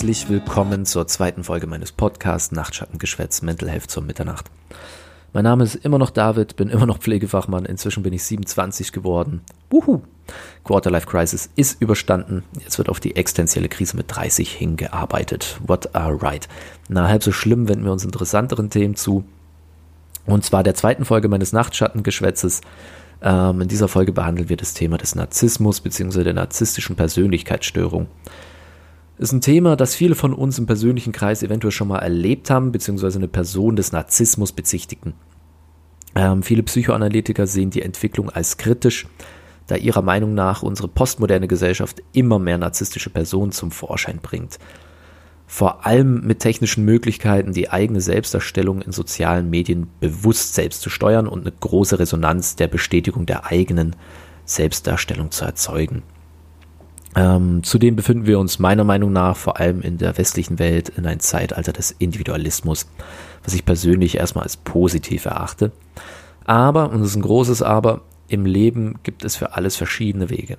Herzlich willkommen zur zweiten Folge meines Podcasts Nachtschattengeschwätz Mental Health zur Mitternacht. Mein Name ist immer noch David, bin immer noch Pflegefachmann, inzwischen bin ich 27 geworden. Wuhu! Quarterlife Crisis ist überstanden, jetzt wird auf die existenzielle Krise mit 30 hingearbeitet. What a right. Na, halb so schlimm wenden wir uns interessanteren Themen zu. Und zwar der zweiten Folge meines Nachtschattengeschwätzes. Ähm, in dieser Folge behandeln wir das Thema des Narzissmus bzw. der narzisstischen Persönlichkeitsstörung. Ist ein Thema, das viele von uns im persönlichen Kreis eventuell schon mal erlebt haben, beziehungsweise eine Person des Narzissmus bezichtigten. Ähm, viele Psychoanalytiker sehen die Entwicklung als kritisch, da ihrer Meinung nach unsere postmoderne Gesellschaft immer mehr narzisstische Personen zum Vorschein bringt. Vor allem mit technischen Möglichkeiten, die eigene Selbstdarstellung in sozialen Medien bewusst selbst zu steuern und eine große Resonanz der Bestätigung der eigenen Selbstdarstellung zu erzeugen. Ähm, zudem befinden wir uns meiner Meinung nach vor allem in der westlichen Welt in einem Zeitalter des Individualismus, was ich persönlich erstmal als positiv erachte. Aber, und das ist ein großes Aber, im Leben gibt es für alles verschiedene Wege.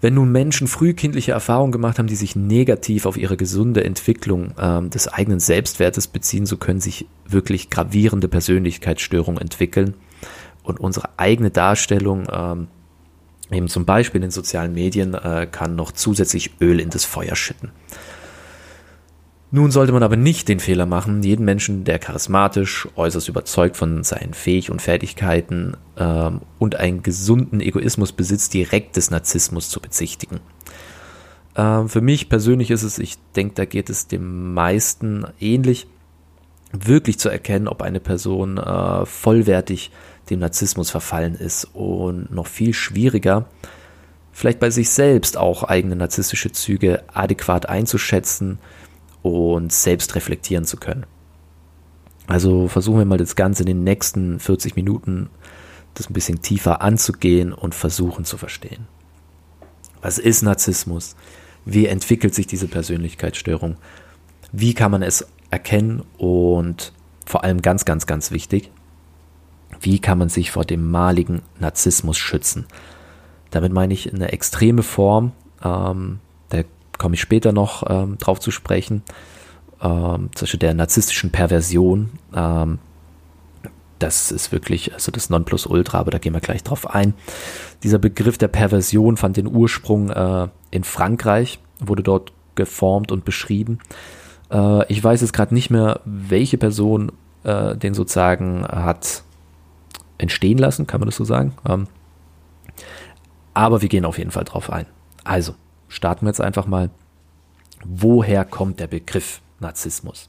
Wenn nun Menschen frühkindliche Erfahrungen gemacht haben, die sich negativ auf ihre gesunde Entwicklung ähm, des eigenen Selbstwertes beziehen, so können sich wirklich gravierende Persönlichkeitsstörungen entwickeln und unsere eigene Darstellung ähm, eben zum Beispiel in den sozialen Medien äh, kann noch zusätzlich Öl in das Feuer schütten. Nun sollte man aber nicht den Fehler machen, jeden Menschen, der charismatisch, äußerst überzeugt von seinen Fähig und Fertigkeiten ähm, und einen gesunden Egoismus besitzt, direkt des Narzissmus zu bezichtigen. Ähm, für mich persönlich ist es, ich denke, da geht es dem meisten ähnlich, wirklich zu erkennen, ob eine Person äh, vollwertig dem Narzissmus verfallen ist und noch viel schwieriger, vielleicht bei sich selbst auch eigene narzisstische Züge adäquat einzuschätzen und selbst reflektieren zu können. Also versuchen wir mal das Ganze in den nächsten 40 Minuten das ein bisschen tiefer anzugehen und versuchen zu verstehen. Was ist Narzissmus? Wie entwickelt sich diese Persönlichkeitsstörung? Wie kann man es erkennen? Und vor allem ganz, ganz, ganz wichtig, wie kann man sich vor dem maligen Narzissmus schützen? Damit meine ich eine extreme Form, ähm, da komme ich später noch ähm, drauf zu sprechen, ähm, zum Beispiel der narzisstischen Perversion. Ähm, das ist wirklich also das Nonplusultra, aber da gehen wir gleich drauf ein. Dieser Begriff der Perversion fand den Ursprung äh, in Frankreich, wurde dort geformt und beschrieben. Äh, ich weiß jetzt gerade nicht mehr, welche Person äh, den sozusagen hat entstehen lassen, kann man das so sagen. Ähm, aber wir gehen auf jeden Fall drauf ein. Also, starten wir jetzt einfach mal. Woher kommt der Begriff Narzissmus?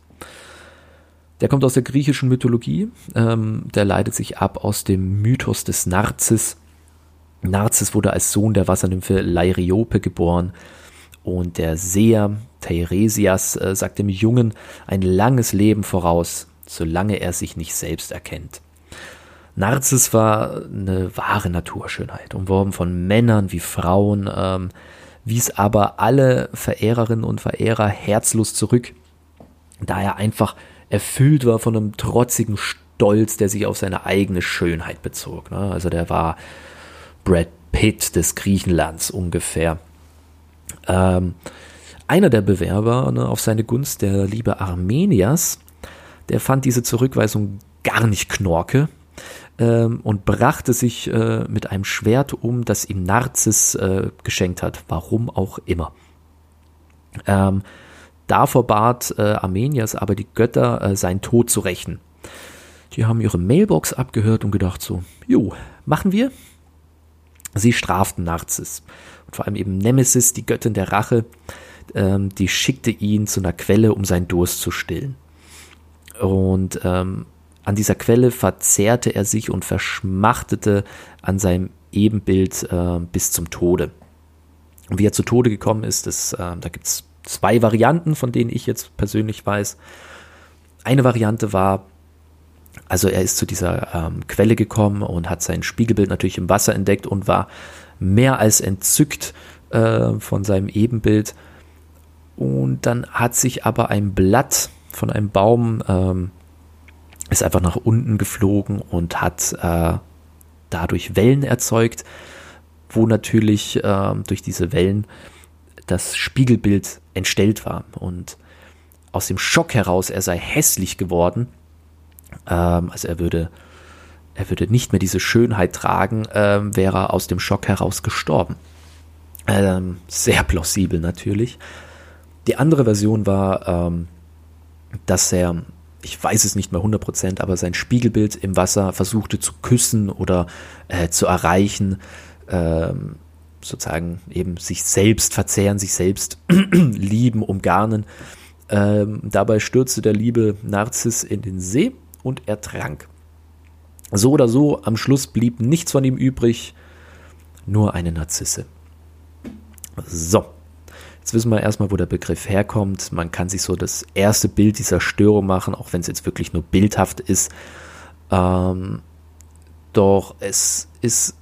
Der kommt aus der griechischen Mythologie. Ähm, der leitet sich ab aus dem Mythos des Narzis. Narzis wurde als Sohn der Wassernymphe Lairiope geboren. Und der Seher Teiresias äh, sagt dem Jungen ein langes Leben voraus, solange er sich nicht selbst erkennt. Narzis war eine wahre Naturschönheit, umworben von Männern wie Frauen, ähm, wies aber alle Verehrerinnen und Verehrer herzlos zurück, da er einfach erfüllt war von einem trotzigen Stolz, der sich auf seine eigene Schönheit bezog. Ne? Also der war Brad Pitt des Griechenlands ungefähr. Ähm, einer der Bewerber ne, auf seine Gunst, der liebe Armenias, der fand diese Zurückweisung gar nicht knorke ähm, und brachte sich äh, mit einem Schwert um, das ihm Narzis äh, geschenkt hat, warum auch immer. Ähm, davor bat äh, Armenias aber die Götter, äh, seinen Tod zu rächen. Die haben ihre Mailbox abgehört und gedacht so, jo, machen wir. Sie straften Narzis. Und vor allem eben Nemesis, die Göttin der Rache, ähm, die schickte ihn zu einer Quelle, um seinen Durst zu stillen. Und ähm, an dieser Quelle verzehrte er sich und verschmachtete an seinem Ebenbild äh, bis zum Tode. Und wie er zu Tode gekommen ist, das, äh, da gibt es zwei Varianten, von denen ich jetzt persönlich weiß. Eine Variante war, also er ist zu dieser ähm, Quelle gekommen und hat sein Spiegelbild natürlich im Wasser entdeckt und war mehr als entzückt äh, von seinem Ebenbild. Und dann hat sich aber ein Blatt von einem Baum ähm, ist einfach nach unten geflogen und hat äh, dadurch Wellen erzeugt, wo natürlich äh, durch diese Wellen das Spiegelbild entstellt war und aus dem Schock heraus, er sei hässlich geworden, ähm, also er würde, er würde nicht mehr diese Schönheit tragen, ähm, wäre er aus dem Schock heraus gestorben. Ähm, sehr plausibel natürlich. Die andere Version war, ähm, dass er, ich weiß es nicht mehr 100%, aber sein Spiegelbild im Wasser versuchte zu küssen oder äh, zu erreichen, ähm, sozusagen eben sich selbst verzehren, sich selbst lieben, umgarnen. Ähm, dabei stürzte der liebe Narziss in den See und ertrank. So oder so, am Schluss blieb nichts von ihm übrig, nur eine Narzisse. So, jetzt wissen wir erstmal, wo der Begriff herkommt. Man kann sich so das erste Bild dieser Störung machen, auch wenn es jetzt wirklich nur bildhaft ist. Ähm, doch es ist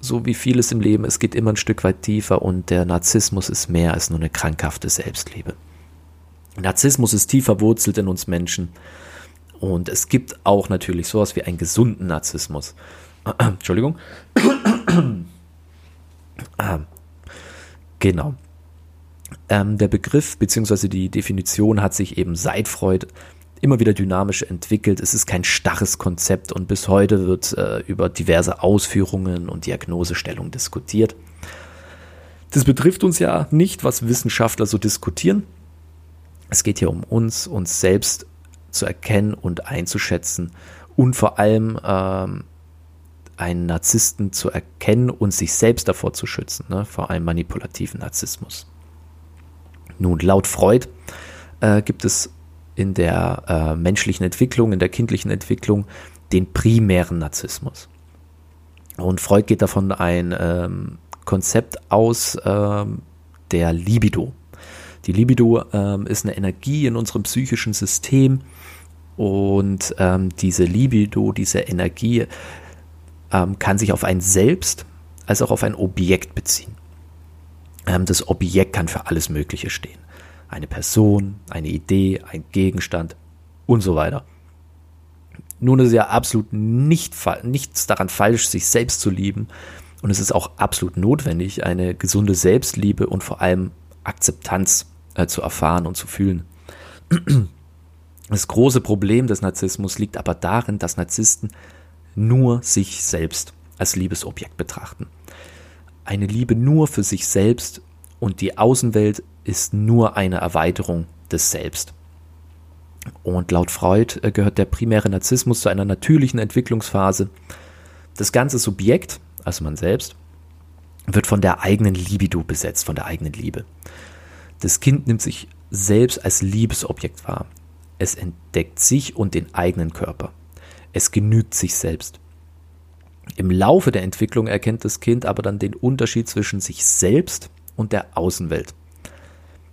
so wie vieles im Leben, es geht immer ein Stück weit tiefer und der Narzissmus ist mehr als nur eine krankhafte Selbstliebe. Narzissmus ist tief verwurzelt in uns Menschen und es gibt auch natürlich sowas wie einen gesunden Narzissmus. Entschuldigung. ah, genau. Ähm, der Begriff bzw. die Definition hat sich eben seit Freud immer wieder dynamisch entwickelt. Es ist kein starres Konzept und bis heute wird äh, über diverse Ausführungen und Diagnosestellungen diskutiert. Das betrifft uns ja nicht, was Wissenschaftler so diskutieren. Es geht hier um uns, uns selbst zu erkennen und einzuschätzen und vor allem ähm, einen Narzissten zu erkennen und sich selbst davor zu schützen, ne, vor einem manipulativen Narzissmus. Nun, laut Freud äh, gibt es in der äh, menschlichen Entwicklung, in der kindlichen Entwicklung, den primären Narzissmus. Und Freud geht davon ein ähm, Konzept aus ähm, der Libido. Die Libido ähm, ist eine Energie in unserem psychischen System und ähm, diese Libido, diese Energie ähm, kann sich auf ein Selbst als auch auf ein Objekt beziehen. Ähm, das Objekt kann für alles Mögliche stehen. Eine Person, eine Idee, ein Gegenstand und so weiter. Nun ist ja absolut nicht, nichts daran falsch, sich selbst zu lieben. Und es ist auch absolut notwendig, eine gesunde Selbstliebe und vor allem Akzeptanz äh, zu erfahren und zu fühlen. Das große Problem des Narzissmus liegt aber darin, dass Narzissten nur sich selbst als Liebesobjekt betrachten. Eine Liebe nur für sich selbst und die Außenwelt ist nur eine Erweiterung des Selbst. Und laut Freud äh, gehört der primäre Narzissmus zu einer natürlichen Entwicklungsphase. Das ganze Subjekt, also man selbst, wird von der eigenen Libido besetzt, von der eigenen Liebe. Das Kind nimmt sich selbst als Liebesobjekt wahr. Es entdeckt sich und den eigenen Körper. Es genügt sich selbst. Im Laufe der Entwicklung erkennt das Kind aber dann den Unterschied zwischen sich selbst und der Außenwelt.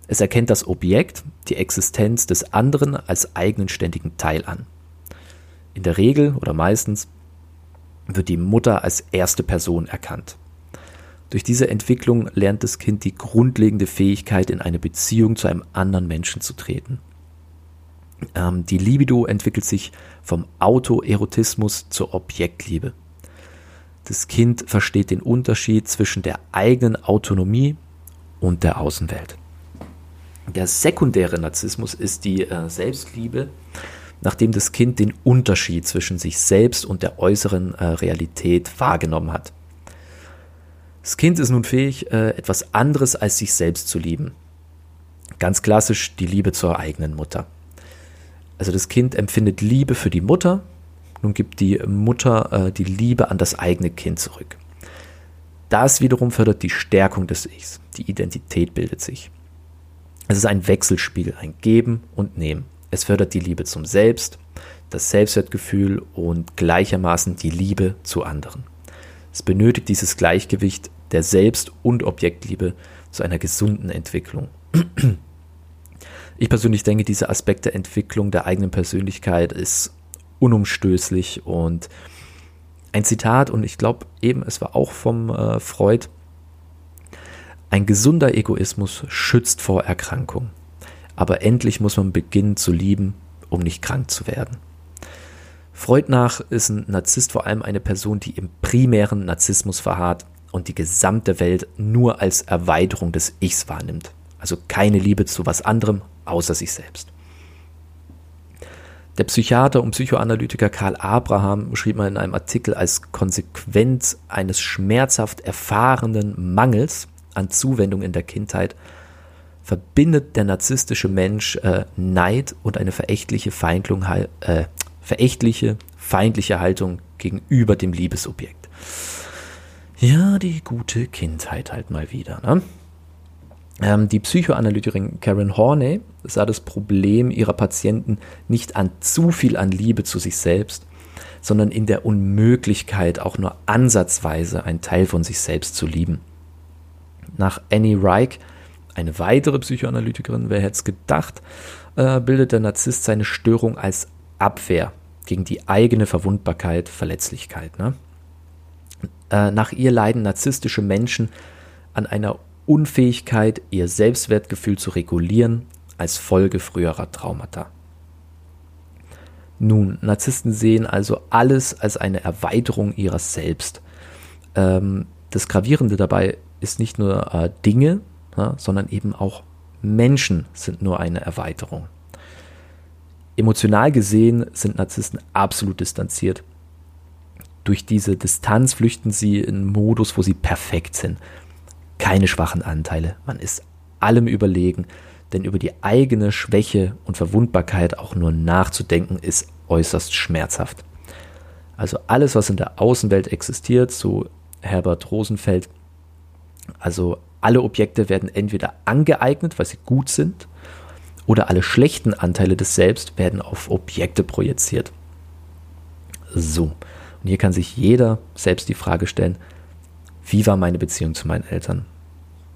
Es erkennt das Objekt, die Existenz des anderen als eigenen ständigen Teil an. In der Regel oder meistens wird die Mutter als erste Person erkannt. Durch diese Entwicklung lernt das Kind die grundlegende Fähigkeit, in eine Beziehung zu einem anderen Menschen zu treten. Ähm, die Libido entwickelt sich vom Autoerotismus zur Objektliebe. Das Kind versteht den Unterschied zwischen der eigenen Autonomie und der Außenwelt. Der sekundäre Narzissmus ist die äh, Selbstliebe, nachdem das Kind den Unterschied zwischen sich selbst und der äußeren äh, Realität wahrgenommen hat. Das Kind ist nun fähig, äh, etwas anderes als sich selbst zu lieben. Ganz klassisch die Liebe zur eigenen Mutter. Also das Kind empfindet Liebe für die Mutter, nun gibt die Mutter äh, die Liebe an das eigene Kind zurück. Das wiederum fördert die Stärkung des Ichs. Die Identität bildet sich. Es ist ein Wechselspiel, ein Geben und Nehmen. Es fördert die Liebe zum Selbst, das Selbstwertgefühl und gleichermaßen die Liebe zu anderen. Es benötigt dieses Gleichgewicht der Selbst- und Objektliebe zu einer gesunden Entwicklung. Ich persönlich denke, dieser Aspekt der Entwicklung der eigenen Persönlichkeit ist unumstößlich und ein Zitat, und ich glaube eben, es war auch vom äh, Freud, ein gesunder Egoismus schützt vor Erkrankung. Aber endlich muss man beginnen zu lieben, um nicht krank zu werden. Freud nach ist ein Narzisst vor allem eine Person, die im primären Narzissmus verharrt und die gesamte Welt nur als Erweiterung des Ichs wahrnimmt. Also keine Liebe zu was anderem außer sich selbst. Der Psychiater und Psychoanalytiker Karl Abraham schrieb mal in einem Artikel, als Konsequenz eines schmerzhaft erfahrenen Mangels an Zuwendung in der Kindheit verbindet der narzisstische Mensch äh, Neid und eine verächtliche, Feindlung, äh, verächtliche, feindliche Haltung gegenüber dem Liebesobjekt. Ja, die gute Kindheit halt mal wieder. Ne? Ähm, die Psychoanalytikerin Karen Horney sah das Problem ihrer Patienten nicht an zu viel an Liebe zu sich selbst, sondern in der Unmöglichkeit, auch nur ansatzweise einen Teil von sich selbst zu lieben. Nach Annie Reich, eine weitere Psychoanalytikerin, wer hätte es gedacht, äh, bildet der Narzisst seine Störung als Abwehr gegen die eigene Verwundbarkeit, Verletzlichkeit. Ne? Äh, nach ihr leiden narzisstische Menschen an einer Unfähigkeit, ihr Selbstwertgefühl zu regulieren als Folge früherer Traumata. Nun, Narzissten sehen also alles als eine Erweiterung ihrer selbst. Ähm, das Gravierende dabei ist nicht nur äh, Dinge, ja, sondern eben auch Menschen sind nur eine Erweiterung. Emotional gesehen sind Narzissten absolut distanziert. Durch diese Distanz flüchten sie in einen Modus, wo sie perfekt sind keine schwachen Anteile. Man ist allem überlegen, denn über die eigene Schwäche und Verwundbarkeit auch nur nachzudenken ist äußerst schmerzhaft. Also alles, was in der Außenwelt existiert, so Herbert Rosenfeld, also alle Objekte werden entweder angeeignet, weil sie gut sind, oder alle schlechten Anteile des Selbst werden auf Objekte projiziert. So, und hier kann sich jeder selbst die Frage stellen, wie war meine Beziehung zu meinen Eltern?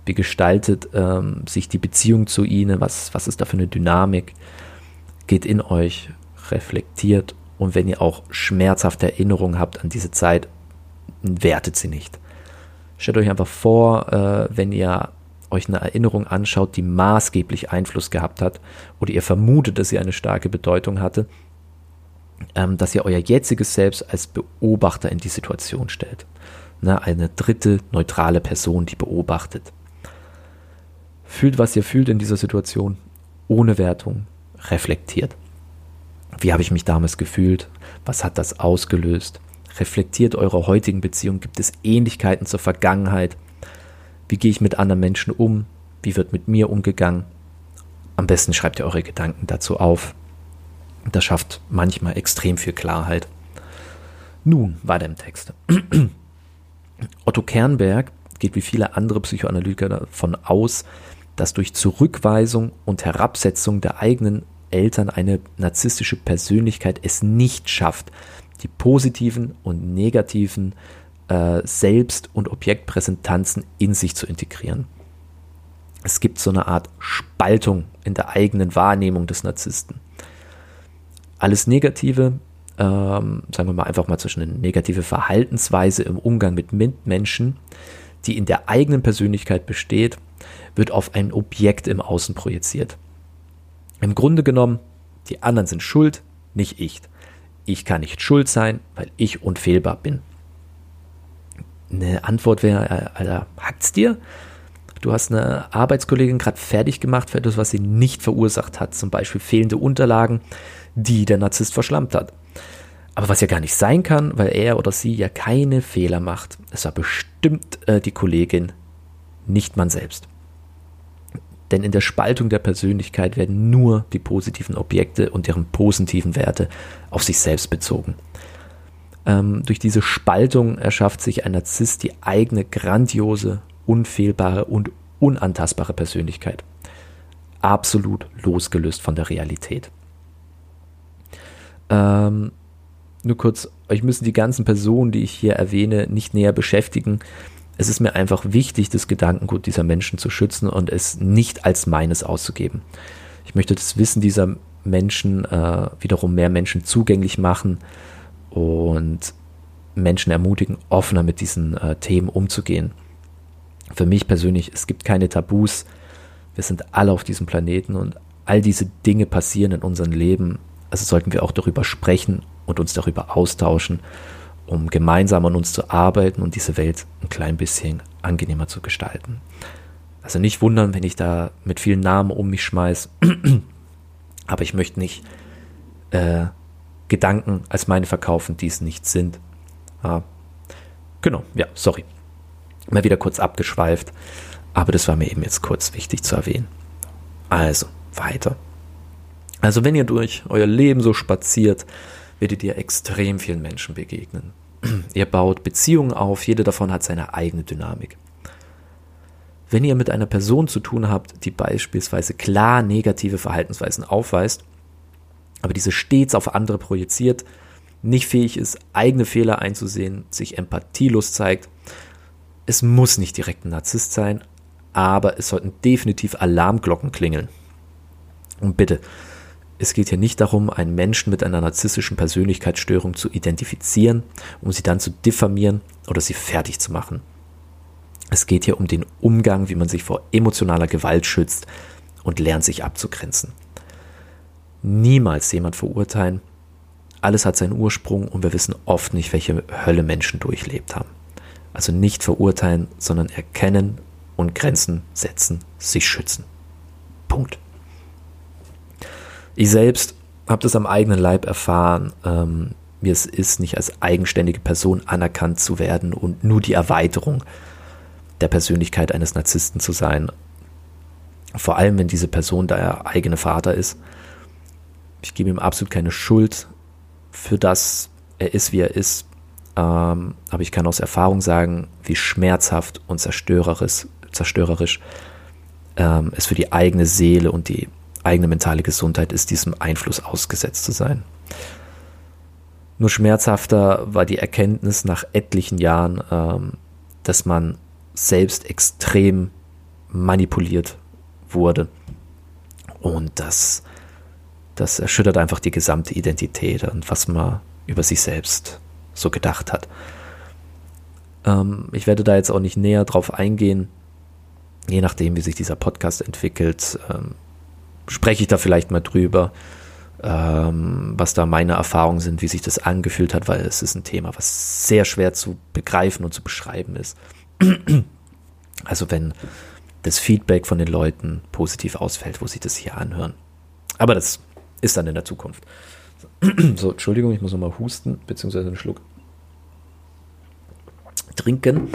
Wie gestaltet ähm, sich die Beziehung zu ihnen? Was, was ist da für eine Dynamik? Geht in euch, reflektiert und wenn ihr auch schmerzhafte Erinnerungen habt an diese Zeit, wertet sie nicht. Stellt euch einfach vor, äh, wenn ihr euch eine Erinnerung anschaut, die maßgeblich Einfluss gehabt hat oder ihr vermutet, dass sie eine starke Bedeutung hatte, ähm, dass ihr euer jetziges Selbst als Beobachter in die Situation stellt. Ne, eine dritte neutrale Person, die beobachtet. Fühlt, was ihr fühlt in dieser Situation, ohne Wertung, reflektiert. Wie habe ich mich damals gefühlt? Was hat das ausgelöst? Reflektiert eure heutigen Beziehungen. Gibt es Ähnlichkeiten zur Vergangenheit? Wie gehe ich mit anderen Menschen um? Wie wird mit mir umgegangen? Am besten schreibt ihr eure Gedanken dazu auf. Das schafft manchmal extrem viel Klarheit. Nun weiter im Text. Otto Kernberg geht wie viele andere Psychoanalytiker davon aus, dass durch Zurückweisung und Herabsetzung der eigenen Eltern eine narzisstische Persönlichkeit es nicht schafft, die positiven und negativen äh, Selbst- und Objektpräsentanzen in sich zu integrieren. Es gibt so eine Art Spaltung in der eigenen Wahrnehmung des Narzissten. Alles Negative, ähm, sagen wir mal einfach mal zwischen eine negative Verhaltensweise im Umgang mit Mitmenschen, die in der eigenen Persönlichkeit besteht, wird auf ein Objekt im Außen projiziert. Im Grunde genommen, die anderen sind schuld, nicht ich. Ich kann nicht schuld sein, weil ich unfehlbar bin. Eine Antwort wäre, äh, Alter, hackt's dir? Du hast eine Arbeitskollegin gerade fertig gemacht für etwas, was sie nicht verursacht hat, zum Beispiel fehlende Unterlagen, die der Narzisst verschlammt hat. Aber was ja gar nicht sein kann, weil er oder sie ja keine Fehler macht. Es war bestimmt äh, die Kollegin, nicht man selbst. Denn in der Spaltung der Persönlichkeit werden nur die positiven Objekte und deren positiven Werte auf sich selbst bezogen. Ähm, durch diese Spaltung erschafft sich ein Narzisst die eigene grandiose, unfehlbare und unantastbare Persönlichkeit. Absolut losgelöst von der Realität. Ähm, nur kurz, euch müssen die ganzen Personen, die ich hier erwähne, nicht näher beschäftigen es ist mir einfach wichtig, das Gedankengut dieser Menschen zu schützen und es nicht als meines auszugeben. Ich möchte das Wissen dieser Menschen äh, wiederum mehr Menschen zugänglich machen und Menschen ermutigen, offener mit diesen äh, Themen umzugehen. Für mich persönlich, es gibt keine Tabus. Wir sind alle auf diesem Planeten und all diese Dinge passieren in unserem Leben. Also sollten wir auch darüber sprechen und uns darüber austauschen um gemeinsam an uns zu arbeiten und diese Welt ein klein bisschen angenehmer zu gestalten. Also nicht wundern, wenn ich da mit vielen Namen um mich schmeiß. Aber ich möchte nicht äh, Gedanken als meine verkaufen, die es nicht sind. Ah, genau, ja, sorry. Mal wieder kurz abgeschweift. Aber das war mir eben jetzt kurz wichtig zu erwähnen. Also, weiter. Also, wenn ihr durch euer Leben so spaziert, werdet ihr extrem vielen Menschen begegnen. Ihr baut Beziehungen auf, jede davon hat seine eigene Dynamik. Wenn ihr mit einer Person zu tun habt, die beispielsweise klar negative Verhaltensweisen aufweist, aber diese stets auf andere projiziert, nicht fähig ist, eigene Fehler einzusehen, sich empathielos zeigt, es muss nicht direkt ein Narzisst sein, aber es sollten definitiv Alarmglocken klingeln. Und bitte, es geht hier nicht darum, einen Menschen mit einer narzisstischen Persönlichkeitsstörung zu identifizieren, um sie dann zu diffamieren oder sie fertig zu machen. Es geht hier um den Umgang, wie man sich vor emotionaler Gewalt schützt und lernt sich abzugrenzen. Niemals jemand verurteilen. Alles hat seinen Ursprung und wir wissen oft nicht, welche Hölle Menschen durchlebt haben. Also nicht verurteilen, sondern erkennen und Grenzen setzen, sich schützen. Punkt. Ich selbst habe das am eigenen Leib erfahren, ähm, wie es ist, nicht als eigenständige Person anerkannt zu werden und nur die Erweiterung der Persönlichkeit eines Narzissten zu sein. Vor allem, wenn diese Person der eigene Vater ist. Ich gebe ihm absolut keine Schuld für das, er ist, wie er ist. Ähm, aber ich kann aus Erfahrung sagen, wie schmerzhaft und zerstörerisch, zerstörerisch ähm, es für die eigene Seele und die eigene mentale Gesundheit ist, diesem Einfluss ausgesetzt zu sein. Nur schmerzhafter war die Erkenntnis nach etlichen Jahren, ähm, dass man selbst extrem manipuliert wurde. Und das, das erschüttert einfach die gesamte Identität und was man über sich selbst so gedacht hat. Ähm, ich werde da jetzt auch nicht näher drauf eingehen. Je nachdem, wie sich dieser Podcast entwickelt, ähm, spreche ich da vielleicht mal drüber, ähm, was da meine Erfahrungen sind, wie sich das angefühlt hat, weil es ist ein Thema, was sehr schwer zu begreifen und zu beschreiben ist. also wenn das Feedback von den Leuten positiv ausfällt, wo sie das hier anhören. Aber das ist dann in der Zukunft. So, Entschuldigung, ich muss nochmal husten, beziehungsweise einen Schluck trinken.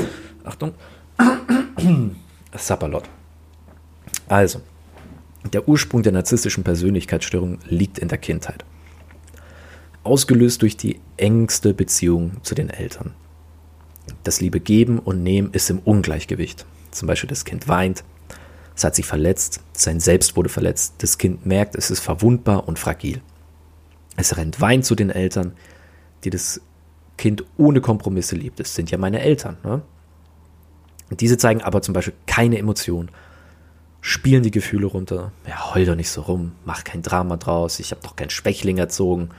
Achtung. Sapperlot. Also, der Ursprung der narzisstischen Persönlichkeitsstörung liegt in der Kindheit. Ausgelöst durch die engste Beziehung zu den Eltern. Das liebe Geben und Nehmen ist im Ungleichgewicht. Zum Beispiel das Kind weint, es hat sich verletzt, sein Selbst wurde verletzt, das Kind merkt, es ist verwundbar und fragil. Es rennt weint zu den Eltern, die das Kind ohne Kompromisse liebt. Es sind ja meine Eltern. Ne? Diese zeigen aber zum Beispiel keine Emotion spielen die Gefühle runter. Ja, heul doch nicht so rum, mach kein Drama draus, ich habe doch kein Schwächling erzogen.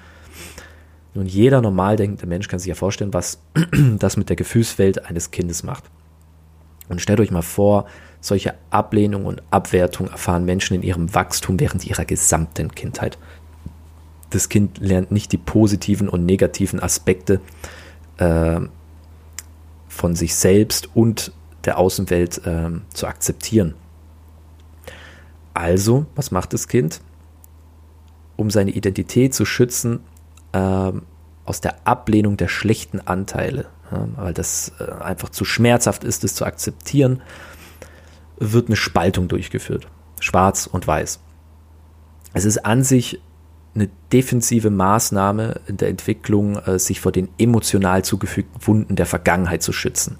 Nun, jeder normal denkende Mensch kann sich ja vorstellen, was das mit der Gefühlswelt eines Kindes macht. Und stellt euch mal vor, solche Ablehnung und Abwertung erfahren Menschen in ihrem Wachstum während ihrer gesamten Kindheit. Das Kind lernt nicht die positiven und negativen Aspekte äh, von sich selbst und der Außenwelt äh, zu akzeptieren. Also, was macht das Kind? Um seine Identität zu schützen, ähm, aus der Ablehnung der schlechten Anteile, ja, weil das äh, einfach zu schmerzhaft ist, es zu akzeptieren, wird eine Spaltung durchgeführt. Schwarz und weiß. Es ist an sich eine defensive Maßnahme in der Entwicklung, äh, sich vor den emotional zugefügten Wunden der Vergangenheit zu schützen.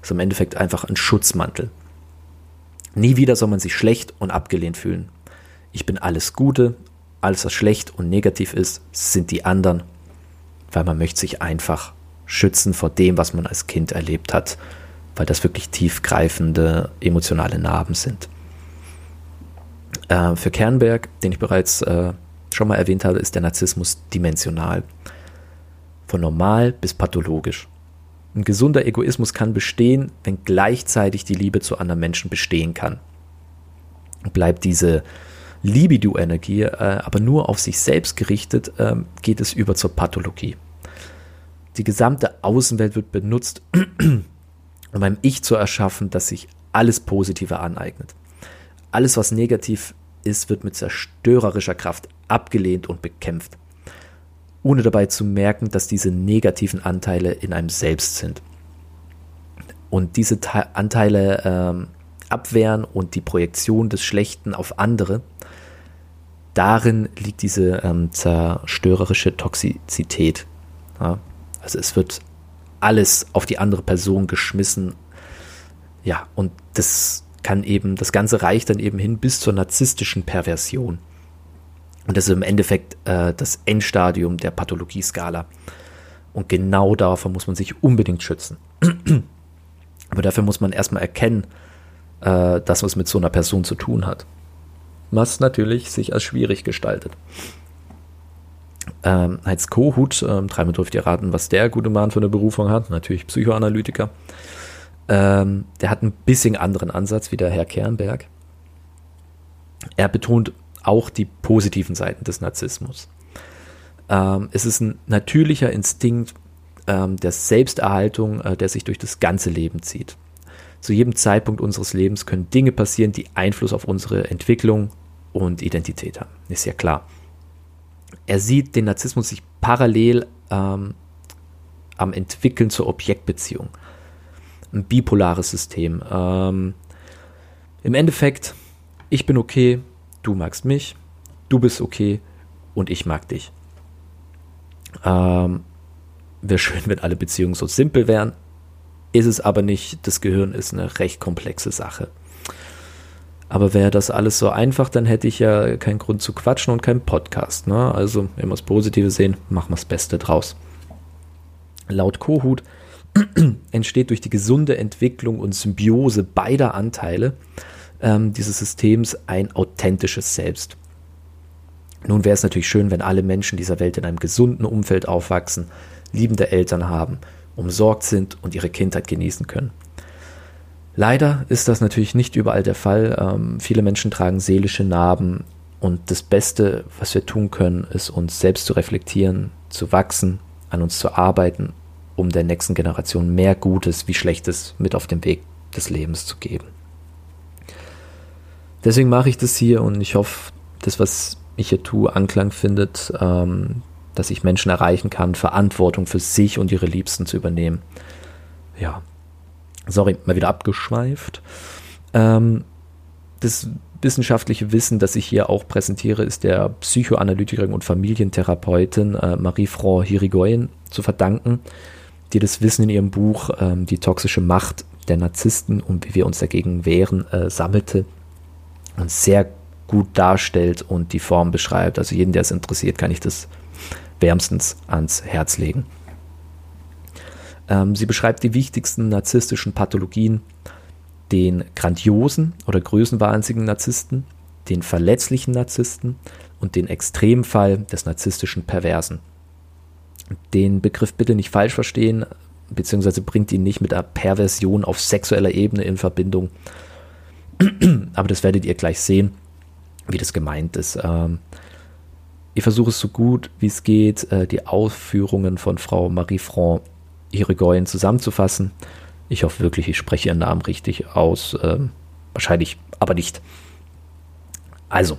Das ist im Endeffekt einfach ein Schutzmantel. Nie wieder soll man sich schlecht und abgelehnt fühlen. Ich bin alles Gute, alles was schlecht und negativ ist, sind die anderen, weil man möchte sich einfach schützen vor dem, was man als Kind erlebt hat, weil das wirklich tiefgreifende emotionale Narben sind. Äh, für Kernberg, den ich bereits äh, schon mal erwähnt habe, ist der Narzissmus dimensional. Von normal bis pathologisch. Ein gesunder Egoismus kann bestehen, wenn gleichzeitig die Liebe zu anderen Menschen bestehen kann. Bleibt diese Libido-Energie äh, aber nur auf sich selbst gerichtet, äh, geht es über zur Pathologie. Die gesamte Außenwelt wird benutzt, um ein Ich zu erschaffen, das sich alles Positive aneignet. Alles, was negativ ist, wird mit zerstörerischer Kraft abgelehnt und bekämpft, ohne dabei zu merken, dass diese negativen Anteile in einem selbst sind. Und diese Anteile ähm, abwehren und die Projektion des Schlechten auf andere, darin liegt diese ähm, zerstörerische Toxizität. Ja? Also es wird alles auf die andere Person geschmissen. Ja, und das kann eben, das Ganze reicht dann eben hin bis zur narzisstischen Perversion. Und das ist im Endeffekt äh, das Endstadium der Pathologieskala. Und genau davor muss man sich unbedingt schützen. Aber dafür muss man erstmal erkennen, äh, dass es mit so einer Person zu tun hat. Was natürlich sich als schwierig gestaltet. Ähm, Heinz Kohut, ähm, dreimal dürft ihr raten, was der gute Mann für eine Berufung hat. Natürlich Psychoanalytiker. Ähm, der hat ein bisschen anderen Ansatz wie der Herr Kernberg. Er betont auch die positiven Seiten des Narzissmus. Ähm, es ist ein natürlicher Instinkt ähm, der Selbsterhaltung, äh, der sich durch das ganze Leben zieht. Zu jedem Zeitpunkt unseres Lebens können Dinge passieren, die Einfluss auf unsere Entwicklung und Identität haben. Ist ja klar. Er sieht den Narzissmus sich parallel ähm, am Entwickeln zur Objektbeziehung. Ein bipolares System. Ähm, Im Endeffekt, ich bin okay, du magst mich, du bist okay und ich mag dich. Ähm, Wäre schön, wenn alle Beziehungen so simpel wären, ist es aber nicht. Das Gehirn ist eine recht komplexe Sache. Aber wäre das alles so einfach, dann hätte ich ja keinen Grund zu quatschen und keinen Podcast. Ne? Also, wenn wir das Positive sehen, machen wir das Beste draus. Laut Kohut entsteht durch die gesunde Entwicklung und Symbiose beider Anteile ähm, dieses Systems ein authentisches Selbst. Nun wäre es natürlich schön, wenn alle Menschen dieser Welt in einem gesunden Umfeld aufwachsen, liebende Eltern haben umsorgt sind und ihre Kindheit genießen können. Leider ist das natürlich nicht überall der Fall. Ähm, viele Menschen tragen seelische Narben und das Beste, was wir tun können, ist uns selbst zu reflektieren, zu wachsen, an uns zu arbeiten, um der nächsten Generation mehr Gutes wie Schlechtes mit auf den Weg des Lebens zu geben. Deswegen mache ich das hier und ich hoffe, das, was ich hier tue, Anklang findet. Ähm, dass ich Menschen erreichen kann, Verantwortung für sich und ihre Liebsten zu übernehmen. Ja, sorry, mal wieder abgeschweift. Ähm, das wissenschaftliche Wissen, das ich hier auch präsentiere, ist der Psychoanalytikerin und Familientherapeutin äh, Marie-Fran Hirigoyen zu verdanken, die das Wissen in ihrem Buch ähm, Die toxische Macht der Narzissten und wie wir uns dagegen wehren äh, sammelte und sehr gut darstellt und die Form beschreibt. Also jeden, der es interessiert, kann ich das wärmstens ans Herz legen. Ähm, sie beschreibt die wichtigsten narzisstischen Pathologien, den grandiosen oder größenwahnsinnigen Narzissten, den verletzlichen Narzissten und den Extremfall des narzisstischen Perversen. Den Begriff bitte nicht falsch verstehen, beziehungsweise bringt ihn nicht mit einer Perversion auf sexueller Ebene in Verbindung. Aber das werdet ihr gleich sehen, wie das gemeint ist. Ähm, ich versuche es so gut wie es geht, äh, die Ausführungen von Frau Marie-Fran Irigoyen zusammenzufassen. Ich hoffe wirklich, ich spreche ihren Namen richtig aus. Ähm, wahrscheinlich aber nicht. Also,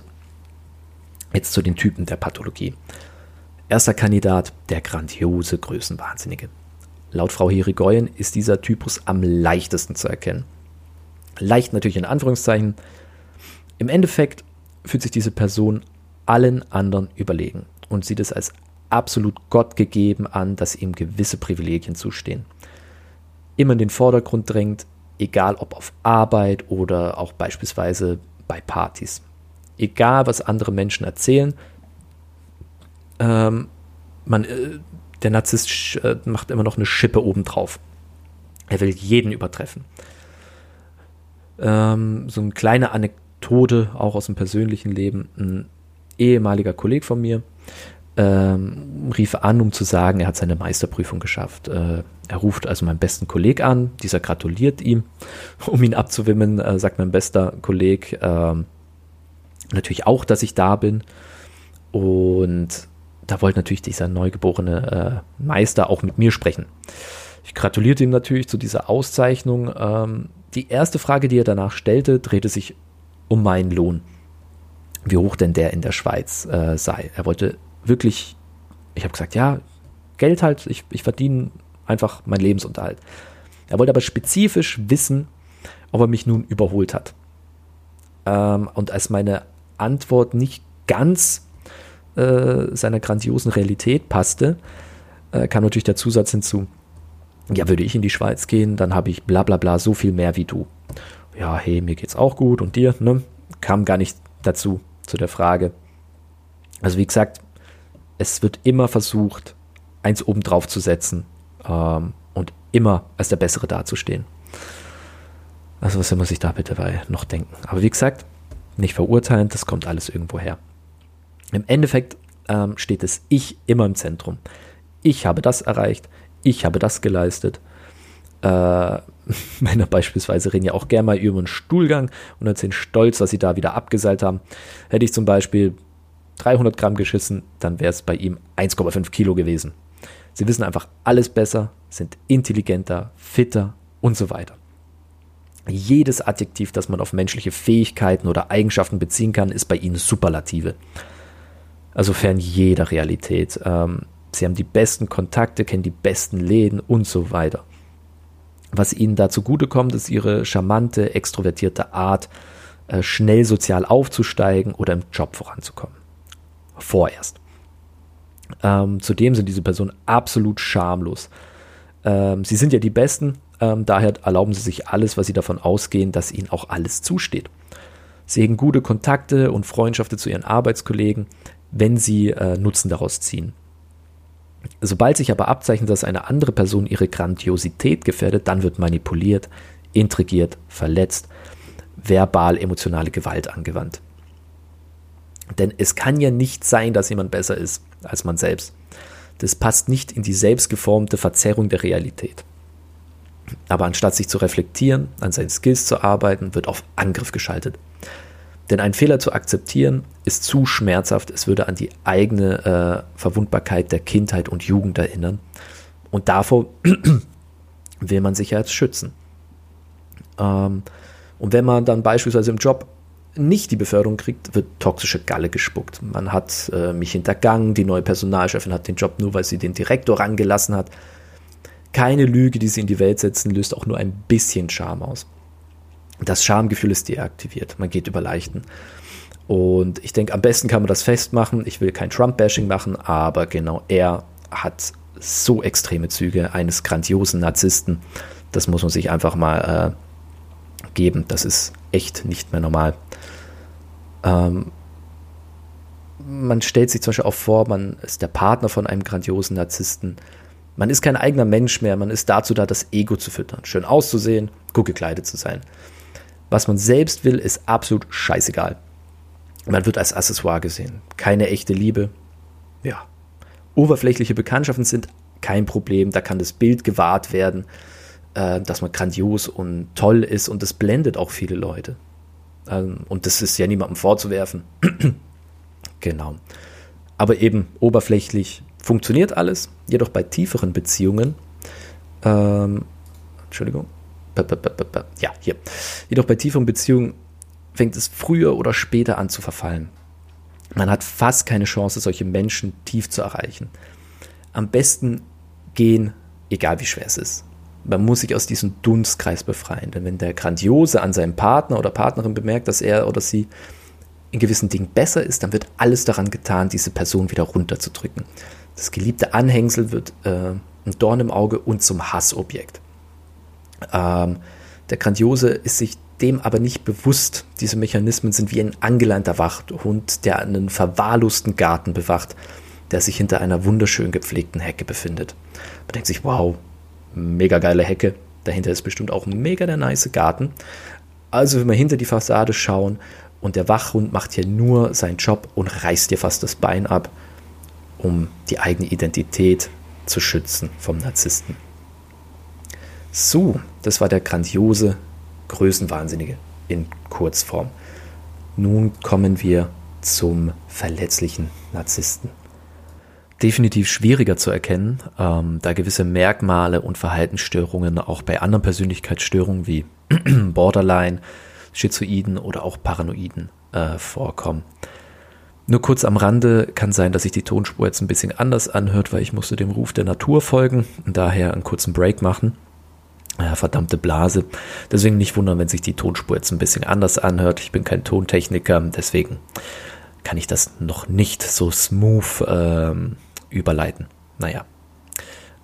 jetzt zu den Typen der Pathologie. Erster Kandidat, der grandiose Größenwahnsinnige. Laut Frau Hirigoyen ist dieser Typus am leichtesten zu erkennen. Leicht natürlich in Anführungszeichen. Im Endeffekt fühlt sich diese Person allen anderen überlegen und sieht es als absolut Gott gegeben an, dass ihm gewisse Privilegien zustehen. Immer in den Vordergrund drängt, egal ob auf Arbeit oder auch beispielsweise bei Partys. Egal, was andere Menschen erzählen, ähm, man, äh, der Narzisst äh, macht immer noch eine Schippe obendrauf. Er will jeden übertreffen. Ähm, so eine kleine Anekdote, auch aus dem persönlichen Leben. Ein ehemaliger Kollege von mir, ähm, rief an, um zu sagen, er hat seine Meisterprüfung geschafft. Äh, er ruft also meinen besten Kollegen an, dieser gratuliert ihm, um ihn abzuwimmen, äh, sagt mein bester Kollege äh, natürlich auch, dass ich da bin. Und da wollte natürlich dieser neugeborene äh, Meister auch mit mir sprechen. Ich gratulierte ihm natürlich zu dieser Auszeichnung. Ähm, die erste Frage, die er danach stellte, drehte sich um meinen Lohn. Wie hoch denn der in der Schweiz äh, sei. Er wollte wirklich, ich habe gesagt, ja, Geld halt, ich, ich verdiene einfach meinen Lebensunterhalt. Er wollte aber spezifisch wissen, ob er mich nun überholt hat. Ähm, und als meine Antwort nicht ganz äh, seiner grandiosen Realität passte, äh, kam natürlich der Zusatz hinzu, ja, würde ich in die Schweiz gehen, dann habe ich bla bla bla so viel mehr wie du. Ja, hey, mir geht's auch gut und dir, ne? Kam gar nicht dazu, zu der Frage. Also wie gesagt, es wird immer versucht, eins oben drauf zu setzen ähm, und immer als der Bessere dazustehen. Also was muss ich da bitte bei noch denken? Aber wie gesagt, nicht verurteilen, das kommt alles irgendwo her. Im Endeffekt ähm, steht es Ich immer im Zentrum. Ich habe das erreicht, ich habe das geleistet. Äh, Männer beispielsweise reden ja auch gerne mal über einen Stuhlgang und erzählen stolz, was sie da wieder abgeseilt haben. Hätte ich zum Beispiel 300 Gramm geschissen, dann wäre es bei ihm 1,5 Kilo gewesen. Sie wissen einfach alles besser, sind intelligenter, fitter und so weiter. Jedes Adjektiv, das man auf menschliche Fähigkeiten oder Eigenschaften beziehen kann, ist bei ihnen Superlative. Also fern jeder Realität. Ähm, sie haben die besten Kontakte, kennen die besten Läden und so weiter. Was ihnen da zugutekommt, ist ihre charmante, extrovertierte Art, äh, schnell sozial aufzusteigen oder im Job voranzukommen. Vorerst. Ähm, zudem sind diese Personen absolut schamlos. Ähm, sie sind ja die Besten, ähm, daher erlauben sie sich alles, was sie davon ausgehen, dass ihnen auch alles zusteht. Sie hegen gute Kontakte und Freundschaften zu ihren Arbeitskollegen, wenn sie äh, Nutzen daraus ziehen. Sobald sich aber abzeichnet, dass eine andere Person ihre Grandiosität gefährdet, dann wird manipuliert, intrigiert, verletzt, verbal emotionale Gewalt angewandt. Denn es kann ja nicht sein, dass jemand besser ist als man selbst. Das passt nicht in die selbstgeformte Verzerrung der Realität. Aber anstatt sich zu reflektieren, an seinen Skills zu arbeiten, wird auf Angriff geschaltet. Denn einen Fehler zu akzeptieren ist zu schmerzhaft. Es würde an die eigene äh, Verwundbarkeit der Kindheit und Jugend erinnern. Und davor will man sich ja jetzt schützen. Ähm, und wenn man dann beispielsweise im Job nicht die Beförderung kriegt, wird toxische Galle gespuckt. Man hat äh, mich hintergangen, die neue Personalchefin hat den Job nur, weil sie den Direktor rangelassen hat. Keine Lüge, die sie in die Welt setzen, löst auch nur ein bisschen Scham aus. Das Schamgefühl ist deaktiviert. Man geht über Leichten. Und ich denke, am besten kann man das festmachen. Ich will kein Trump-Bashing machen, aber genau er hat so extreme Züge eines grandiosen Narzissten. Das muss man sich einfach mal äh, geben. Das ist echt nicht mehr normal. Ähm, man stellt sich zum Beispiel auch vor, man ist der Partner von einem grandiosen Narzissten. Man ist kein eigener Mensch mehr, man ist dazu da, das Ego zu füttern, schön auszusehen, gut gekleidet zu sein. Was man selbst will, ist absolut scheißegal. Man wird als Accessoire gesehen. Keine echte Liebe. Ja. Oberflächliche Bekanntschaften sind kein Problem. Da kann das Bild gewahrt werden, äh, dass man grandios und toll ist und das blendet auch viele Leute. Ähm, und das ist ja niemandem vorzuwerfen. genau. Aber eben oberflächlich funktioniert alles, jedoch bei tieferen Beziehungen, ähm, Entschuldigung, ja, hier. Jedoch bei tieferen Beziehungen fängt es früher oder später an zu verfallen. Man hat fast keine Chance, solche Menschen tief zu erreichen. Am besten gehen, egal wie schwer es ist. Man muss sich aus diesem Dunstkreis befreien. Denn wenn der Grandiose an seinem Partner oder Partnerin bemerkt, dass er oder sie in gewissen Dingen besser ist, dann wird alles daran getan, diese Person wieder runterzudrücken. Das geliebte Anhängsel wird äh, ein Dorn im Auge und zum Hassobjekt. Ähm, der Grandiose ist sich dem aber nicht bewusst. Diese Mechanismen sind wie ein angeleinter Wachhund, der einen verwahrlosten Garten bewacht, der sich hinter einer wunderschön gepflegten Hecke befindet. Man denkt sich, wow, mega geile Hecke. Dahinter ist bestimmt auch mega der nice Garten. Also wenn wir hinter die Fassade schauen und der Wachhund macht hier nur seinen Job und reißt dir fast das Bein ab, um die eigene Identität zu schützen vom Narzissten. So, das war der grandiose Größenwahnsinnige in Kurzform. Nun kommen wir zum verletzlichen Narzissten. definitiv schwieriger zu erkennen, ähm, da gewisse Merkmale und Verhaltensstörungen auch bei anderen Persönlichkeitsstörungen wie Borderline, Schizoiden oder auch Paranoiden äh, vorkommen. Nur kurz am Rande kann sein, dass sich die Tonspur jetzt ein bisschen anders anhört, weil ich musste dem Ruf der Natur folgen und daher einen kurzen Break machen. Ja, verdammte Blase. Deswegen nicht wundern, wenn sich die Tonspur jetzt ein bisschen anders anhört. Ich bin kein Tontechniker, deswegen kann ich das noch nicht so smooth ähm, überleiten. Naja.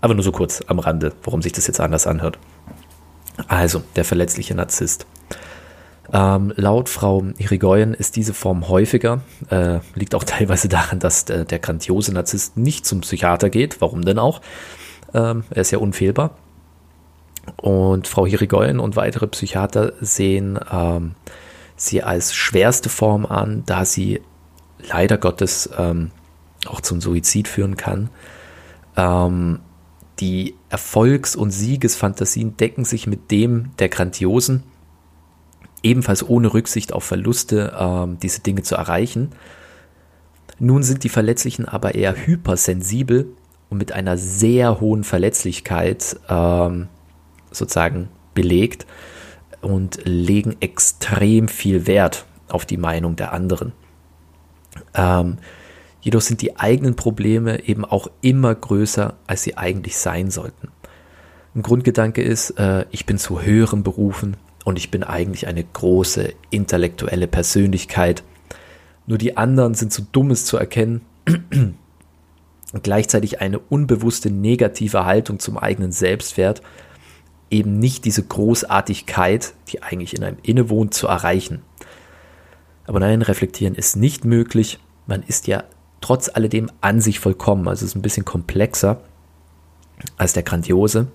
Aber nur so kurz am Rande, warum sich das jetzt anders anhört. Also, der verletzliche Narzisst. Ähm, laut Frau Irigoyen ist diese Form häufiger. Äh, liegt auch teilweise daran, dass der, der, grandiose Narzisst nicht zum Psychiater geht. Warum denn auch? Ähm, er ist ja unfehlbar. Und Frau Irigoyen und weitere Psychiater sehen ähm, sie als schwerste Form an, da sie leider Gottes ähm, auch zum Suizid führen kann. Ähm, die Erfolgs- und Siegesfantasien decken sich mit dem der Grandiosen, ebenfalls ohne Rücksicht auf Verluste ähm, diese Dinge zu erreichen. Nun sind die Verletzlichen aber eher hypersensibel und mit einer sehr hohen Verletzlichkeit ähm, sozusagen belegt und legen extrem viel Wert auf die Meinung der anderen. Ähm, jedoch sind die eigenen Probleme eben auch immer größer, als sie eigentlich sein sollten. Ein Grundgedanke ist, äh, ich bin zu höheren Berufen und ich bin eigentlich eine große intellektuelle Persönlichkeit. Nur die anderen sind zu dumm, es zu erkennen. und gleichzeitig eine unbewusste negative Haltung zum eigenen Selbstwert, eben nicht diese Großartigkeit, die eigentlich in einem innewohnt, zu erreichen. Aber nein, reflektieren ist nicht möglich. Man ist ja trotz alledem an sich vollkommen. Also es ist ein bisschen komplexer als der Grandiose.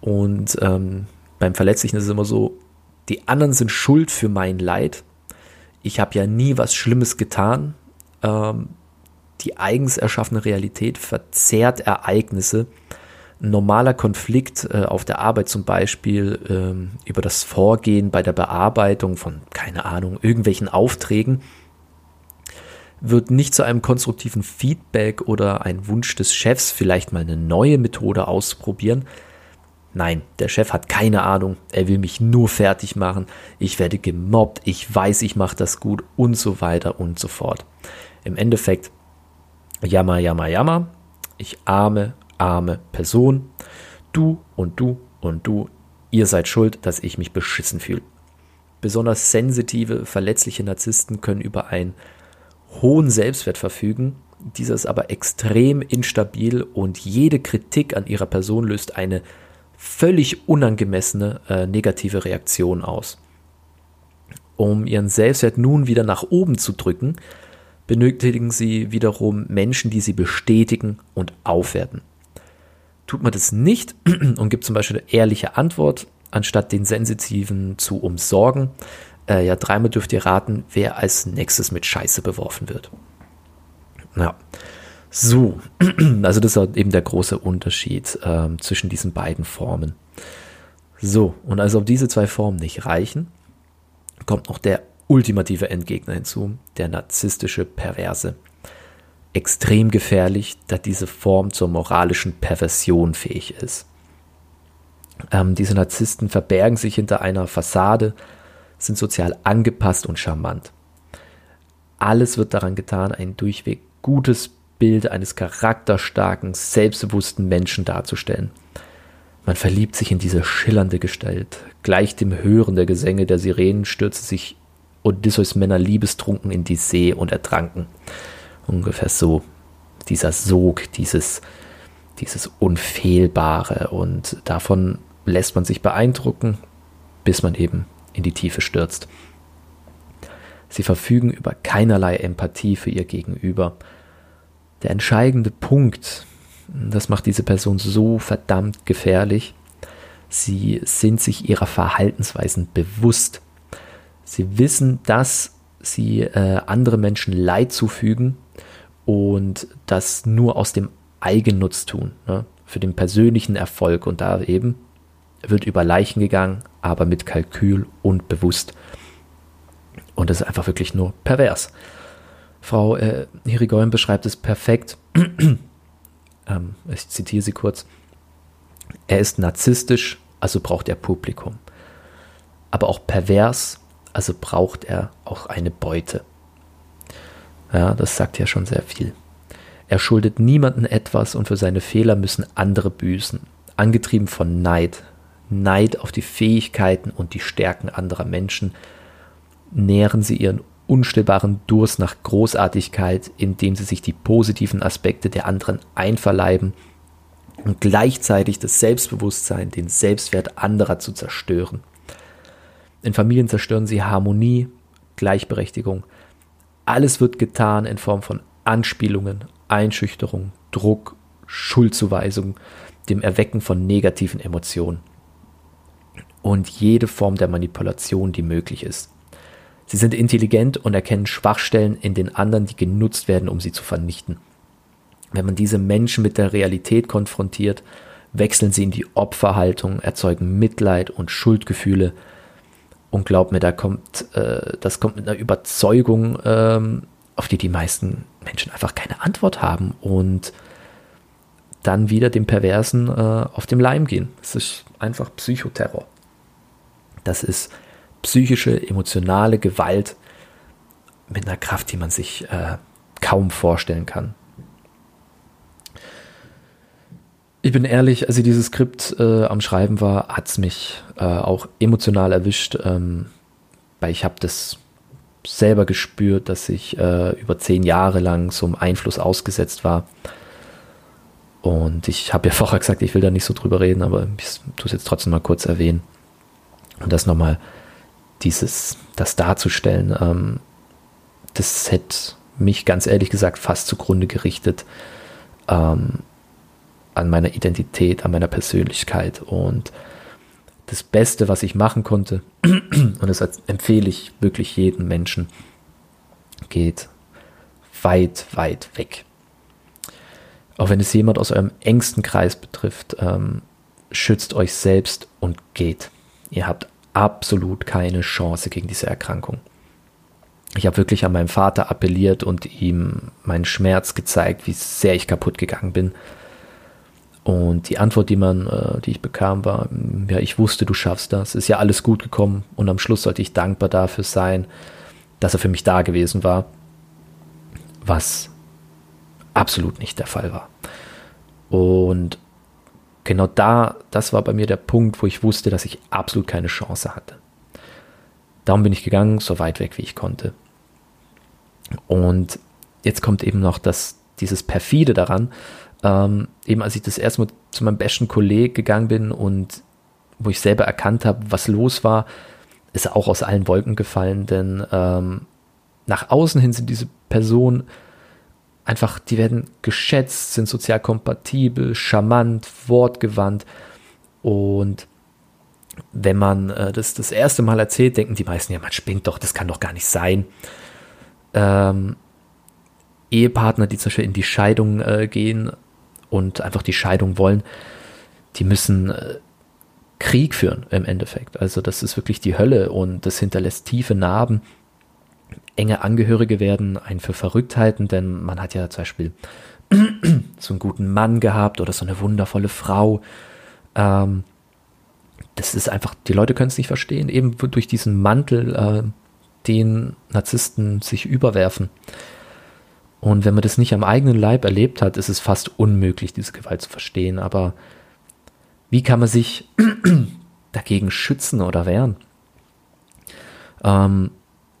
Und ähm, beim Verletzlichen ist es immer so, die anderen sind schuld für mein Leid. Ich habe ja nie was Schlimmes getan. Ähm, die eigens erschaffene Realität verzerrt Ereignisse normaler Konflikt äh, auf der Arbeit zum Beispiel ähm, über das Vorgehen bei der Bearbeitung von, keine Ahnung, irgendwelchen Aufträgen wird nicht zu einem konstruktiven Feedback oder ein Wunsch des Chefs, vielleicht mal eine neue Methode auszuprobieren. Nein, der Chef hat keine Ahnung, er will mich nur fertig machen, ich werde gemobbt, ich weiß, ich mache das gut und so weiter und so fort. Im Endeffekt, jammer, jammer, jammer, ich arme, arme Person. Du und du und du, ihr seid schuld, dass ich mich beschissen fühle. Besonders sensitive, verletzliche Narzissten können über einen hohen Selbstwert verfügen. Dieser ist aber extrem instabil und jede Kritik an ihrer Person löst eine völlig unangemessene äh, negative Reaktion aus. Um ihren Selbstwert nun wieder nach oben zu drücken, benötigen sie wiederum Menschen, die sie bestätigen und aufwerten. Tut man das nicht und gibt zum Beispiel eine ehrliche Antwort, anstatt den Sensitiven zu umsorgen, äh, ja, dreimal dürft ihr raten, wer als nächstes mit Scheiße beworfen wird. Ja. So, also das ist eben der große Unterschied äh, zwischen diesen beiden Formen. So, und als ob diese zwei Formen nicht reichen, kommt noch der ultimative Endgegner hinzu, der narzisstische Perverse extrem gefährlich, da diese Form zur moralischen Perversion fähig ist. Ähm, diese Narzissten verbergen sich hinter einer Fassade, sind sozial angepasst und charmant. Alles wird daran getan, ein durchweg gutes Bild eines charakterstarken, selbstbewussten Menschen darzustellen. Man verliebt sich in diese schillernde Gestalt. Gleich dem Hören der Gesänge der Sirenen stürzte sich Odysseus Männer liebestrunken in die See und ertranken. Ungefähr so. Dieser Sog, dieses, dieses Unfehlbare. Und davon lässt man sich beeindrucken, bis man eben in die Tiefe stürzt. Sie verfügen über keinerlei Empathie für ihr Gegenüber. Der entscheidende Punkt, das macht diese Person so verdammt gefährlich, sie sind sich ihrer Verhaltensweisen bewusst. Sie wissen, dass sie äh, andere Menschen Leid zufügen und das nur aus dem Eigennutz tun, ne? für den persönlichen Erfolg. Und da eben wird über Leichen gegangen, aber mit Kalkül und bewusst. Und das ist einfach wirklich nur pervers. Frau äh, Hirigoyen beschreibt es perfekt. ähm, ich zitiere sie kurz, er ist narzisstisch, also braucht er Publikum. Aber auch pervers, also braucht er auch eine Beute. Ja, das sagt ja schon sehr viel. Er schuldet niemanden etwas und für seine Fehler müssen andere büßen. Angetrieben von Neid, Neid auf die Fähigkeiten und die Stärken anderer Menschen, nähren sie ihren unstillbaren Durst nach Großartigkeit, indem sie sich die positiven Aspekte der anderen einverleiben und gleichzeitig das Selbstbewusstsein, den Selbstwert anderer zu zerstören. In Familien zerstören sie Harmonie, Gleichberechtigung. Alles wird getan in Form von Anspielungen, Einschüchterung, Druck, Schuldzuweisung, dem Erwecken von negativen Emotionen und jede Form der Manipulation, die möglich ist. Sie sind intelligent und erkennen Schwachstellen in den anderen, die genutzt werden, um sie zu vernichten. Wenn man diese Menschen mit der Realität konfrontiert, wechseln sie in die Opferhaltung, erzeugen Mitleid und Schuldgefühle. Und glaubt mir, da kommt, äh, das kommt mit einer Überzeugung, ähm, auf die die meisten Menschen einfach keine Antwort haben und dann wieder dem Perversen äh, auf dem Leim gehen. Es ist einfach Psychoterror. Das ist psychische, emotionale Gewalt mit einer Kraft, die man sich äh, kaum vorstellen kann. Ich bin ehrlich, als ich dieses Skript äh, am Schreiben war, hat es mich äh, auch emotional erwischt, ähm, weil ich habe das selber gespürt, dass ich äh, über zehn Jahre lang so einem Einfluss ausgesetzt war. Und ich habe ja vorher gesagt, ich will da nicht so drüber reden, aber ich tue es jetzt trotzdem mal kurz erwähnen. Und das nochmal, dieses, das darzustellen, ähm, das hätte mich ganz ehrlich gesagt fast zugrunde gerichtet. Ähm, an meiner Identität, an meiner Persönlichkeit. Und das Beste, was ich machen konnte, und das empfehle ich wirklich jedem Menschen, geht weit, weit weg. Auch wenn es jemand aus eurem engsten Kreis betrifft, ähm, schützt euch selbst und geht. Ihr habt absolut keine Chance gegen diese Erkrankung. Ich habe wirklich an meinen Vater appelliert und ihm meinen Schmerz gezeigt, wie sehr ich kaputt gegangen bin und die Antwort, die man, äh, die ich bekam, war, ja, ich wusste, du schaffst das. Ist ja alles gut gekommen. Und am Schluss sollte ich dankbar dafür sein, dass er für mich da gewesen war. Was absolut nicht der Fall war. Und genau da, das war bei mir der Punkt, wo ich wusste, dass ich absolut keine Chance hatte. Darum bin ich gegangen, so weit weg wie ich konnte. Und jetzt kommt eben noch das, dieses perfide daran, ähm, eben als ich das erste Mal zu meinem besten Kollegen gegangen bin und wo ich selber erkannt habe, was los war, ist er auch aus allen Wolken gefallen, denn ähm, nach außen hin sind diese Personen einfach, die werden geschätzt, sind sozial kompatibel, charmant, wortgewandt und wenn man äh, das das erste Mal erzählt, denken die meisten, ja, man spinnt doch, das kann doch gar nicht sein. Ähm, Ehepartner, die zum Beispiel in die Scheidung äh, gehen, und einfach die Scheidung wollen, die müssen äh, Krieg führen im Endeffekt. Also das ist wirklich die Hölle und das hinterlässt tiefe Narben. Enge Angehörige werden einen für verrückt halten, denn man hat ja zum Beispiel so einen guten Mann gehabt oder so eine wundervolle Frau. Ähm, das ist einfach, die Leute können es nicht verstehen, eben durch diesen Mantel, äh, den Narzissten sich überwerfen. Und wenn man das nicht am eigenen Leib erlebt hat, ist es fast unmöglich, diese Gewalt zu verstehen. Aber wie kann man sich dagegen schützen oder wehren? Ähm,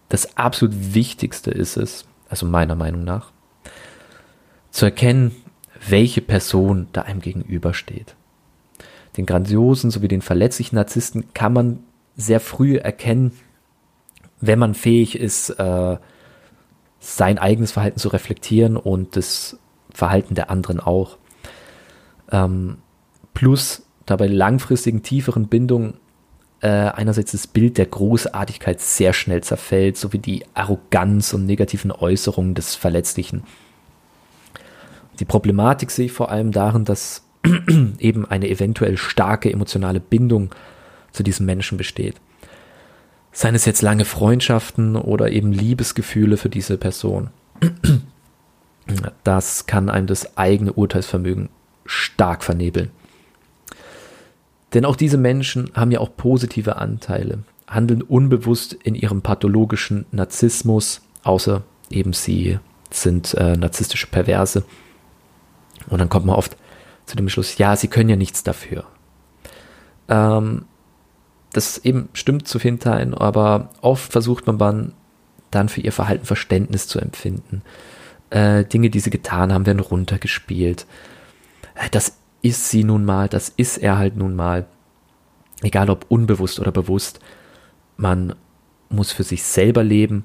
das absolut Wichtigste ist es, also meiner Meinung nach, zu erkennen, welche Person da einem gegenübersteht. Den grandiosen sowie den verletzlichen Narzissten kann man sehr früh erkennen, wenn man fähig ist, äh, sein eigenes Verhalten zu reflektieren und das Verhalten der anderen auch. Ähm, plus dabei langfristigen, tieferen Bindungen äh, einerseits das Bild der Großartigkeit sehr schnell zerfällt, sowie die Arroganz und negativen Äußerungen des Verletzlichen. Die Problematik sehe ich vor allem darin, dass eben eine eventuell starke emotionale Bindung zu diesem Menschen besteht. Seien es jetzt lange Freundschaften oder eben Liebesgefühle für diese Person. Das kann einem das eigene Urteilsvermögen stark vernebeln. Denn auch diese Menschen haben ja auch positive Anteile, handeln unbewusst in ihrem pathologischen Narzissmus, außer eben sie sind äh, narzisstische Perverse. Und dann kommt man oft zu dem Schluss, ja, sie können ja nichts dafür. Ähm, das eben stimmt zu vielen Teilen, aber oft versucht man dann für ihr Verhalten Verständnis zu empfinden. Äh, Dinge, die sie getan haben, werden runtergespielt. Äh, das ist sie nun mal, das ist er halt nun mal. Egal ob unbewusst oder bewusst, man muss für sich selber leben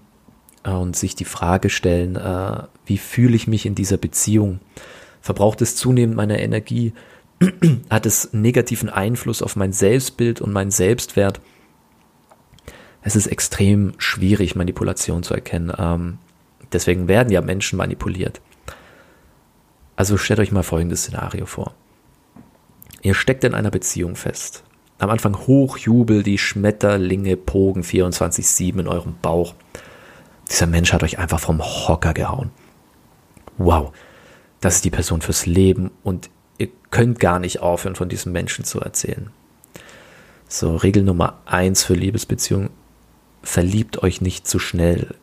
äh, und sich die Frage stellen, äh, wie fühle ich mich in dieser Beziehung? Verbraucht es zunehmend meine Energie? Hat es negativen Einfluss auf mein Selbstbild und meinen Selbstwert? Es ist extrem schwierig, Manipulation zu erkennen. Ähm, deswegen werden ja Menschen manipuliert. Also stellt euch mal folgendes Szenario vor. Ihr steckt in einer Beziehung fest. Am Anfang Hochjubel, die Schmetterlinge pogen 24-7 in eurem Bauch. Dieser Mensch hat euch einfach vom Hocker gehauen. Wow, das ist die Person fürs Leben und ihr könnt gar nicht aufhören, von diesem Menschen zu erzählen. So, Regel Nummer eins für Liebesbeziehungen. Verliebt euch nicht zu schnell.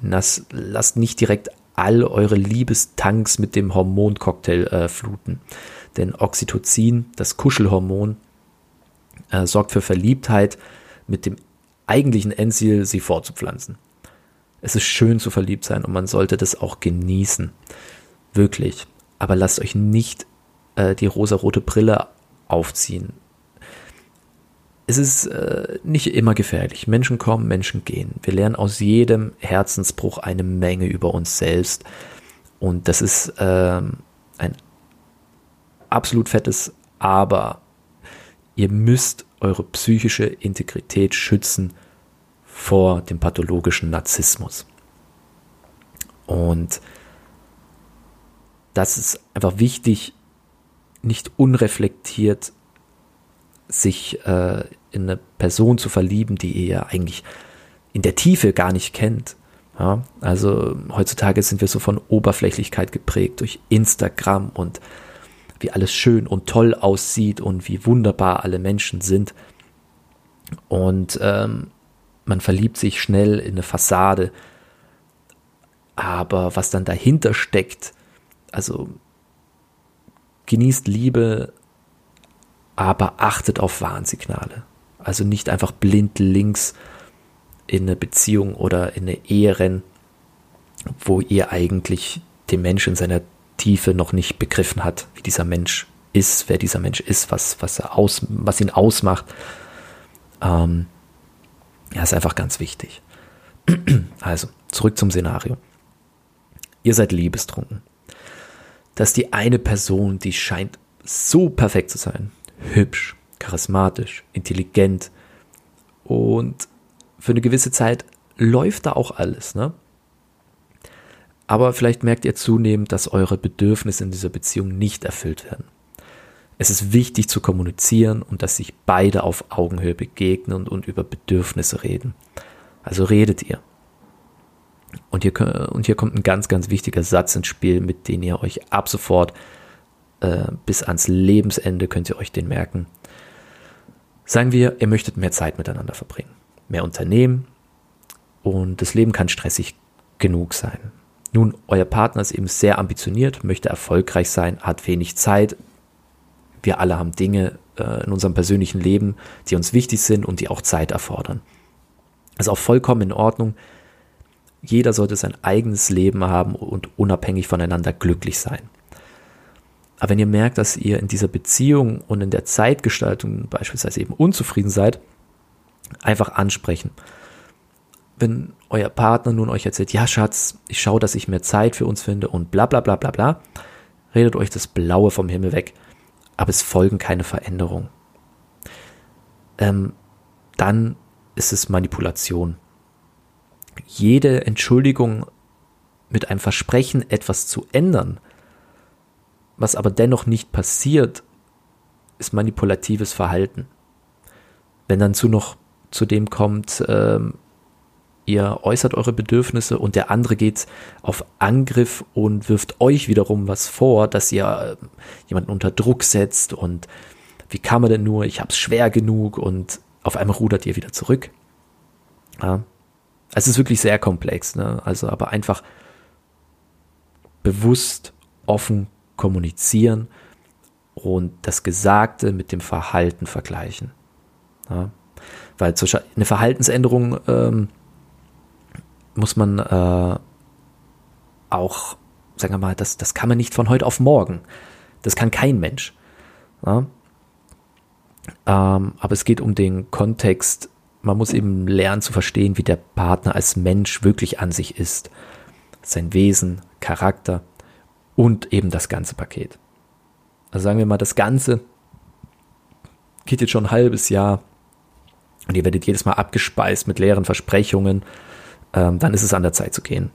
Lasst, lasst nicht direkt all eure Liebestanks mit dem Hormoncocktail äh, fluten. Denn Oxytocin, das Kuschelhormon, äh, sorgt für Verliebtheit mit dem eigentlichen Endziel, sie fortzupflanzen. Es ist schön zu verliebt sein und man sollte das auch genießen. Wirklich. Aber lasst euch nicht äh, die rosarote Brille aufziehen. Es ist äh, nicht immer gefährlich. Menschen kommen, Menschen gehen. Wir lernen aus jedem Herzensbruch eine Menge über uns selbst. Und das ist ähm, ein absolut fettes Aber Ihr müsst eure psychische Integrität schützen vor dem pathologischen Narzissmus. Und das ist einfach wichtig, nicht unreflektiert sich äh, in eine Person zu verlieben, die ihr eigentlich in der Tiefe gar nicht kennt. Ja, also heutzutage sind wir so von Oberflächlichkeit geprägt durch Instagram und wie alles schön und toll aussieht und wie wunderbar alle Menschen sind. Und ähm, man verliebt sich schnell in eine Fassade. Aber was dann dahinter steckt, also genießt Liebe, aber achtet auf Warnsignale. Also nicht einfach blind links in eine Beziehung oder in eine Ehe rennen, wo ihr eigentlich den Menschen in seiner Tiefe noch nicht begriffen hat, wie dieser Mensch ist, wer dieser Mensch ist, was, was, er aus, was ihn ausmacht. Ähm, ja, ist einfach ganz wichtig. Also, zurück zum Szenario. Ihr seid liebestrunken. Dass die eine Person, die scheint so perfekt zu sein, hübsch, charismatisch, intelligent und für eine gewisse Zeit läuft da auch alles, ne? Aber vielleicht merkt ihr zunehmend, dass eure Bedürfnisse in dieser Beziehung nicht erfüllt werden. Es ist wichtig zu kommunizieren und dass sich beide auf Augenhöhe begegnen und, und über Bedürfnisse reden. Also redet ihr. Und hier, und hier kommt ein ganz, ganz wichtiger Satz ins Spiel, mit dem ihr euch ab sofort äh, bis ans Lebensende könnt ihr euch den merken. Sagen wir, ihr möchtet mehr Zeit miteinander verbringen, mehr Unternehmen und das Leben kann stressig genug sein. Nun, euer Partner ist eben sehr ambitioniert, möchte erfolgreich sein, hat wenig Zeit. Wir alle haben Dinge äh, in unserem persönlichen Leben, die uns wichtig sind und die auch Zeit erfordern. Ist auch vollkommen in Ordnung. Jeder sollte sein eigenes Leben haben und unabhängig voneinander glücklich sein. Aber wenn ihr merkt, dass ihr in dieser Beziehung und in der Zeitgestaltung beispielsweise eben unzufrieden seid, einfach ansprechen wenn euer Partner nun euch erzählt, ja Schatz, ich schaue, dass ich mehr Zeit für uns finde und bla bla bla bla bla, redet euch das Blaue vom Himmel weg, aber es folgen keine Veränderungen. Ähm, dann ist es Manipulation. Jede Entschuldigung mit einem Versprechen, etwas zu ändern, was aber dennoch nicht passiert, ist manipulatives Verhalten. Wenn dann zu noch zu dem kommt, ähm, ihr äußert eure Bedürfnisse und der andere geht auf Angriff und wirft euch wiederum was vor, dass ihr äh, jemanden unter Druck setzt und wie kann man denn nur, ich hab's schwer genug und auf einmal rudert ihr wieder zurück. Ja. Es ist wirklich sehr komplex, ne? also aber einfach bewusst, offen kommunizieren und das Gesagte mit dem Verhalten vergleichen. Ja? Weil eine Verhaltensänderung ähm, muss man äh, auch, sagen wir mal, das, das kann man nicht von heute auf morgen. Das kann kein Mensch. Ja? Ähm, aber es geht um den Kontext. Man muss eben lernen zu verstehen, wie der Partner als Mensch wirklich an sich ist. Sein Wesen, Charakter und eben das ganze Paket. Also sagen wir mal, das Ganze geht jetzt schon ein halbes Jahr und ihr werdet jedes Mal abgespeist mit leeren Versprechungen, ähm, dann ist es an der Zeit zu gehen.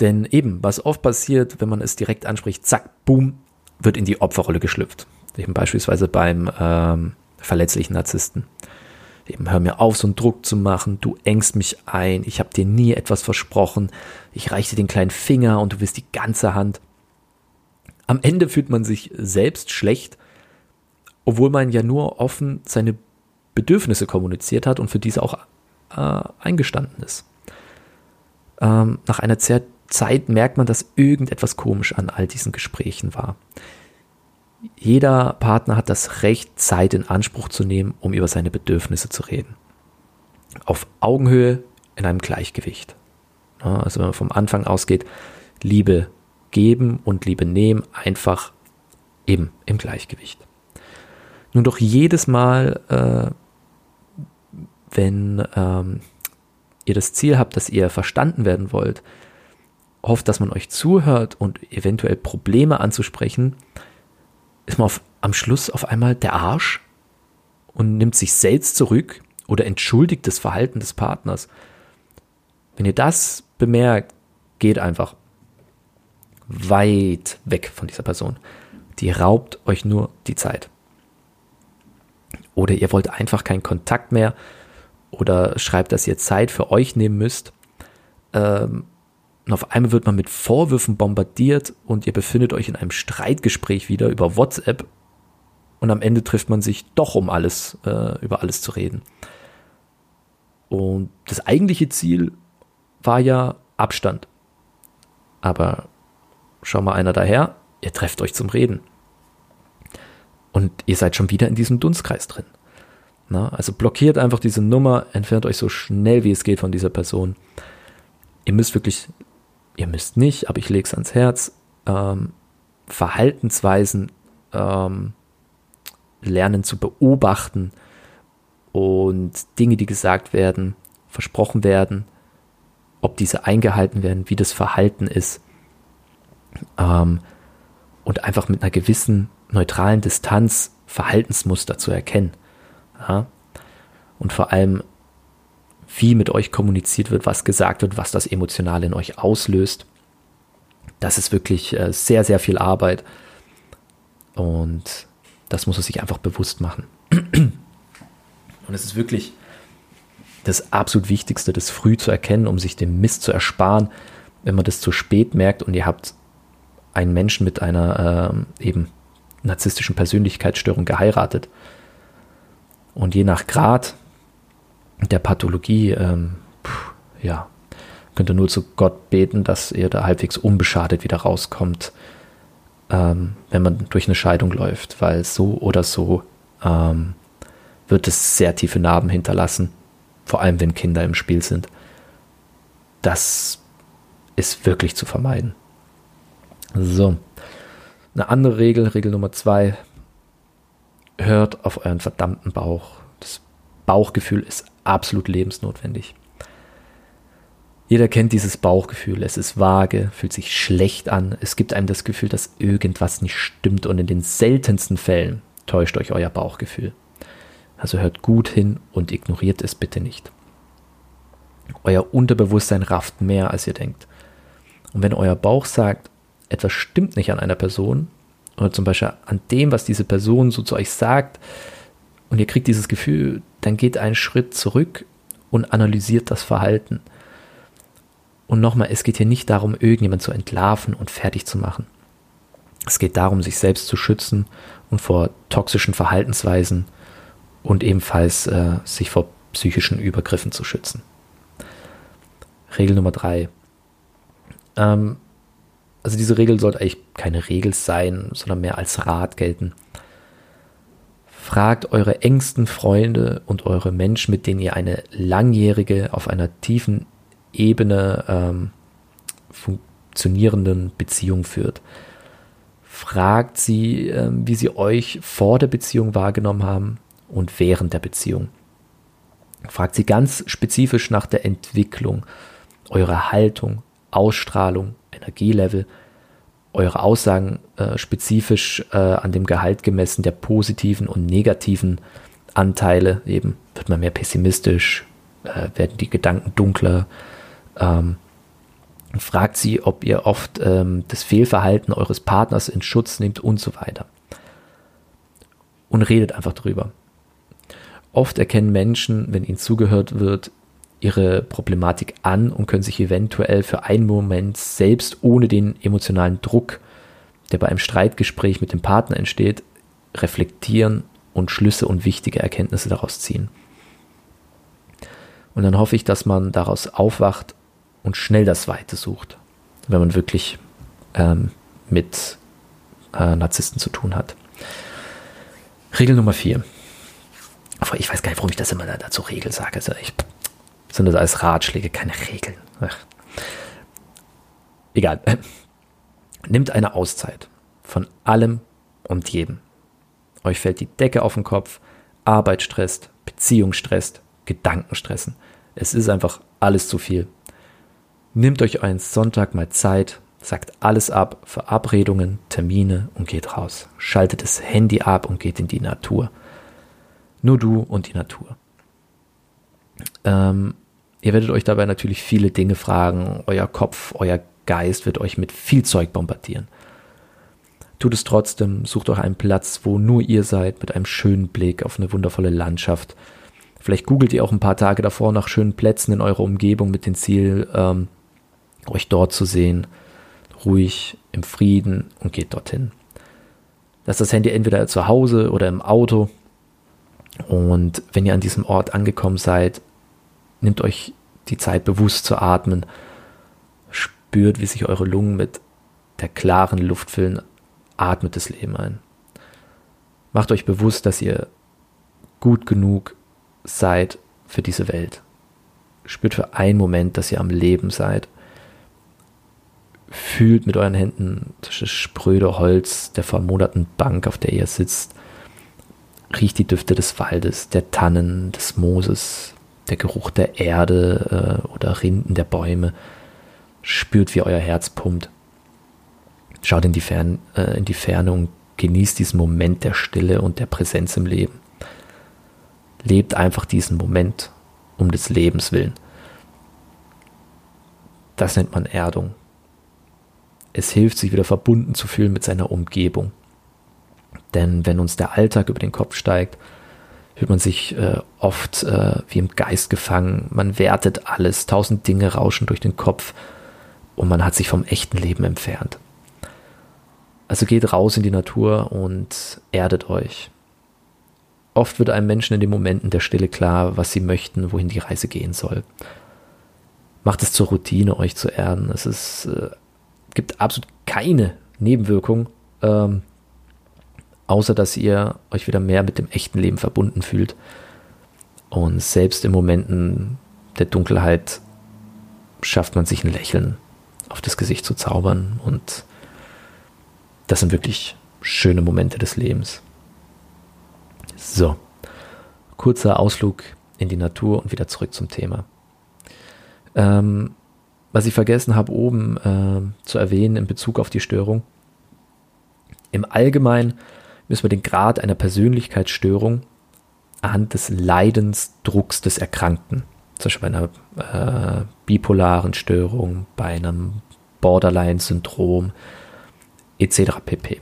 Denn eben, was oft passiert, wenn man es direkt anspricht, zack, boom, wird in die Opferrolle geschlüpft. Eben beispielsweise beim ähm, verletzlichen Narzissten. Eben hör mir auf, so einen Druck zu machen, du engst mich ein, ich habe dir nie etwas versprochen, ich reiche dir den kleinen Finger und du willst die ganze Hand. Am Ende fühlt man sich selbst schlecht, obwohl man ja nur offen seine Bedürfnisse kommuniziert hat und für diese auch äh, eingestanden ist. Ähm, nach einer Zeit merkt man, dass irgendetwas komisch an all diesen Gesprächen war. Jeder Partner hat das Recht, Zeit in Anspruch zu nehmen, um über seine Bedürfnisse zu reden. Auf Augenhöhe in einem Gleichgewicht. Also wenn man vom Anfang ausgeht, Liebe geben und Liebe nehmen, einfach eben im Gleichgewicht. Nun doch jedes Mal, äh, wenn ähm, ihr das Ziel habt, dass ihr verstanden werden wollt, hofft, dass man euch zuhört und eventuell Probleme anzusprechen, ist man auf, am Schluss auf einmal der Arsch und nimmt sich selbst zurück oder entschuldigt das Verhalten des Partners. Wenn ihr das bemerkt, geht einfach weit weg von dieser Person. Die raubt euch nur die Zeit. Oder ihr wollt einfach keinen Kontakt mehr oder schreibt, dass ihr Zeit für euch nehmen müsst. Ähm, und auf einmal wird man mit Vorwürfen bombardiert und ihr befindet euch in einem Streitgespräch wieder über WhatsApp und am Ende trifft man sich doch, um alles, äh, über alles zu reden. Und das eigentliche Ziel war ja Abstand. Aber schau mal einer daher, ihr trefft euch zum Reden. Und ihr seid schon wieder in diesem Dunstkreis drin. Na, also blockiert einfach diese Nummer, entfernt euch so schnell wie es geht von dieser Person. Ihr müsst wirklich ihr müsst nicht, aber ich lege es ans Herz, ähm, Verhaltensweisen ähm, lernen zu beobachten und Dinge, die gesagt werden, versprochen werden, ob diese eingehalten werden, wie das Verhalten ist ähm, und einfach mit einer gewissen neutralen Distanz Verhaltensmuster zu erkennen. Ja? Und vor allem wie mit euch kommuniziert wird, was gesagt wird, was das Emotionale in euch auslöst. Das ist wirklich äh, sehr, sehr viel Arbeit. Und das muss man sich einfach bewusst machen. Und es ist wirklich das absolut Wichtigste, das früh zu erkennen, um sich den Mist zu ersparen, wenn man das zu spät merkt und ihr habt einen Menschen mit einer äh, eben narzisstischen Persönlichkeitsstörung geheiratet. Und je nach Grad der Pathologie, ähm, pff, ja, könnt ihr nur zu Gott beten, dass ihr da halbwegs unbeschadet wieder rauskommt, ähm, wenn man durch eine Scheidung läuft, weil so oder so ähm, wird es sehr tiefe Narben hinterlassen, vor allem wenn Kinder im Spiel sind. Das ist wirklich zu vermeiden. So, eine andere Regel, Regel Nummer zwei, hört auf euren verdammten Bauch. Das Bauchgefühl ist absolut lebensnotwendig. Jeder kennt dieses Bauchgefühl. Es ist vage, fühlt sich schlecht an. Es gibt einem das Gefühl, dass irgendwas nicht stimmt und in den seltensten Fällen täuscht euch euer Bauchgefühl. Also hört gut hin und ignoriert es bitte nicht. Euer Unterbewusstsein rafft mehr, als ihr denkt. Und wenn euer Bauch sagt, etwas stimmt nicht an einer Person, oder zum Beispiel an dem, was diese Person so zu euch sagt, und ihr kriegt dieses Gefühl, dann geht einen Schritt zurück und analysiert das Verhalten. Und nochmal, es geht hier nicht darum, irgendjemand zu entlarven und fertig zu machen. Es geht darum, sich selbst zu schützen und vor toxischen Verhaltensweisen und ebenfalls äh, sich vor psychischen Übergriffen zu schützen. Regel Nummer drei. Ähm, also diese Regel sollte eigentlich keine Regel sein, sondern mehr als Rat gelten. Fragt eure engsten Freunde und eure Menschen, mit denen ihr eine langjährige, auf einer tiefen Ebene ähm, funktionierenden Beziehung führt. Fragt sie, äh, wie sie euch vor der Beziehung wahrgenommen haben und während der Beziehung. Fragt sie ganz spezifisch nach der Entwicklung, eurer Haltung, Ausstrahlung, Energielevel, eure Aussagen äh, spezifisch äh, an dem Gehalt gemessen der positiven und negativen Anteile. Eben wird man mehr pessimistisch, äh, werden die Gedanken dunkler. Ähm, fragt sie, ob ihr oft ähm, das Fehlverhalten eures Partners in Schutz nehmt und so weiter. Und redet einfach drüber. Oft erkennen Menschen, wenn ihnen zugehört wird, ihre Problematik an und können sich eventuell für einen Moment selbst ohne den emotionalen Druck, der bei einem Streitgespräch mit dem Partner entsteht, reflektieren und Schlüsse und wichtige Erkenntnisse daraus ziehen. Und dann hoffe ich, dass man daraus aufwacht und schnell das Weite sucht, wenn man wirklich ähm, mit äh, Narzissten zu tun hat. Regel Nummer vier. Ich weiß gar nicht, warum ich das immer dazu Regel sage. Also ich sind das alles Ratschläge, keine Regeln. Ach. Egal. Nimmt eine Auszeit von allem und jedem. Euch fällt die Decke auf den Kopf, Arbeit stresst, Beziehung stresst, Gedanken stressen. Es ist einfach alles zu viel. Nehmt euch einen Sonntag mal Zeit, sagt alles ab, Verabredungen, Termine und geht raus. Schaltet das Handy ab und geht in die Natur. Nur du und die Natur. Ähm, Ihr werdet euch dabei natürlich viele Dinge fragen. Euer Kopf, euer Geist wird euch mit viel Zeug bombardieren. Tut es trotzdem, sucht euch einen Platz, wo nur ihr seid, mit einem schönen Blick auf eine wundervolle Landschaft. Vielleicht googelt ihr auch ein paar Tage davor nach schönen Plätzen in eurer Umgebung mit dem Ziel, ähm, euch dort zu sehen, ruhig, im Frieden und geht dorthin. Lasst das Handy entweder zu Hause oder im Auto. Und wenn ihr an diesem Ort angekommen seid, Nehmt euch die Zeit bewusst zu atmen. Spürt, wie sich eure Lungen mit der klaren Luft füllen. Atmet das Leben ein. Macht euch bewusst, dass ihr gut genug seid für diese Welt. Spürt für einen Moment, dass ihr am Leben seid. Fühlt mit euren Händen das spröde Holz der vermoderten Bank, auf der ihr sitzt. Riecht die Düfte des Waldes, der Tannen, des Mooses, der Geruch der Erde äh, oder Rinden der Bäume. Spürt, wie euer Herz pumpt. Schaut in die, Fern, äh, in die Ferne und genießt diesen Moment der Stille und der Präsenz im Leben. Lebt einfach diesen Moment um des Lebens willen. Das nennt man Erdung. Es hilft, sich wieder verbunden zu fühlen mit seiner Umgebung. Denn wenn uns der Alltag über den Kopf steigt, fühlt man sich äh, oft äh, wie im Geist gefangen. Man wertet alles, tausend Dinge rauschen durch den Kopf und man hat sich vom echten Leben entfernt. Also geht raus in die Natur und erdet euch. Oft wird einem Menschen in den Momenten der Stille klar, was sie möchten, wohin die Reise gehen soll. Macht es zur Routine, euch zu erden. Es ist, äh, gibt absolut keine Nebenwirkung. Ähm, außer dass ihr euch wieder mehr mit dem echten Leben verbunden fühlt. Und selbst in Momenten der Dunkelheit schafft man sich ein Lächeln auf das Gesicht zu zaubern. Und das sind wirklich schöne Momente des Lebens. So, kurzer Ausflug in die Natur und wieder zurück zum Thema. Ähm, was ich vergessen habe oben äh, zu erwähnen in Bezug auf die Störung. Im Allgemeinen müssen wir den Grad einer Persönlichkeitsstörung anhand des Leidensdrucks des Erkrankten, zum Beispiel bei einer äh, bipolaren Störung, bei einem Borderline-Syndrom etc. pp.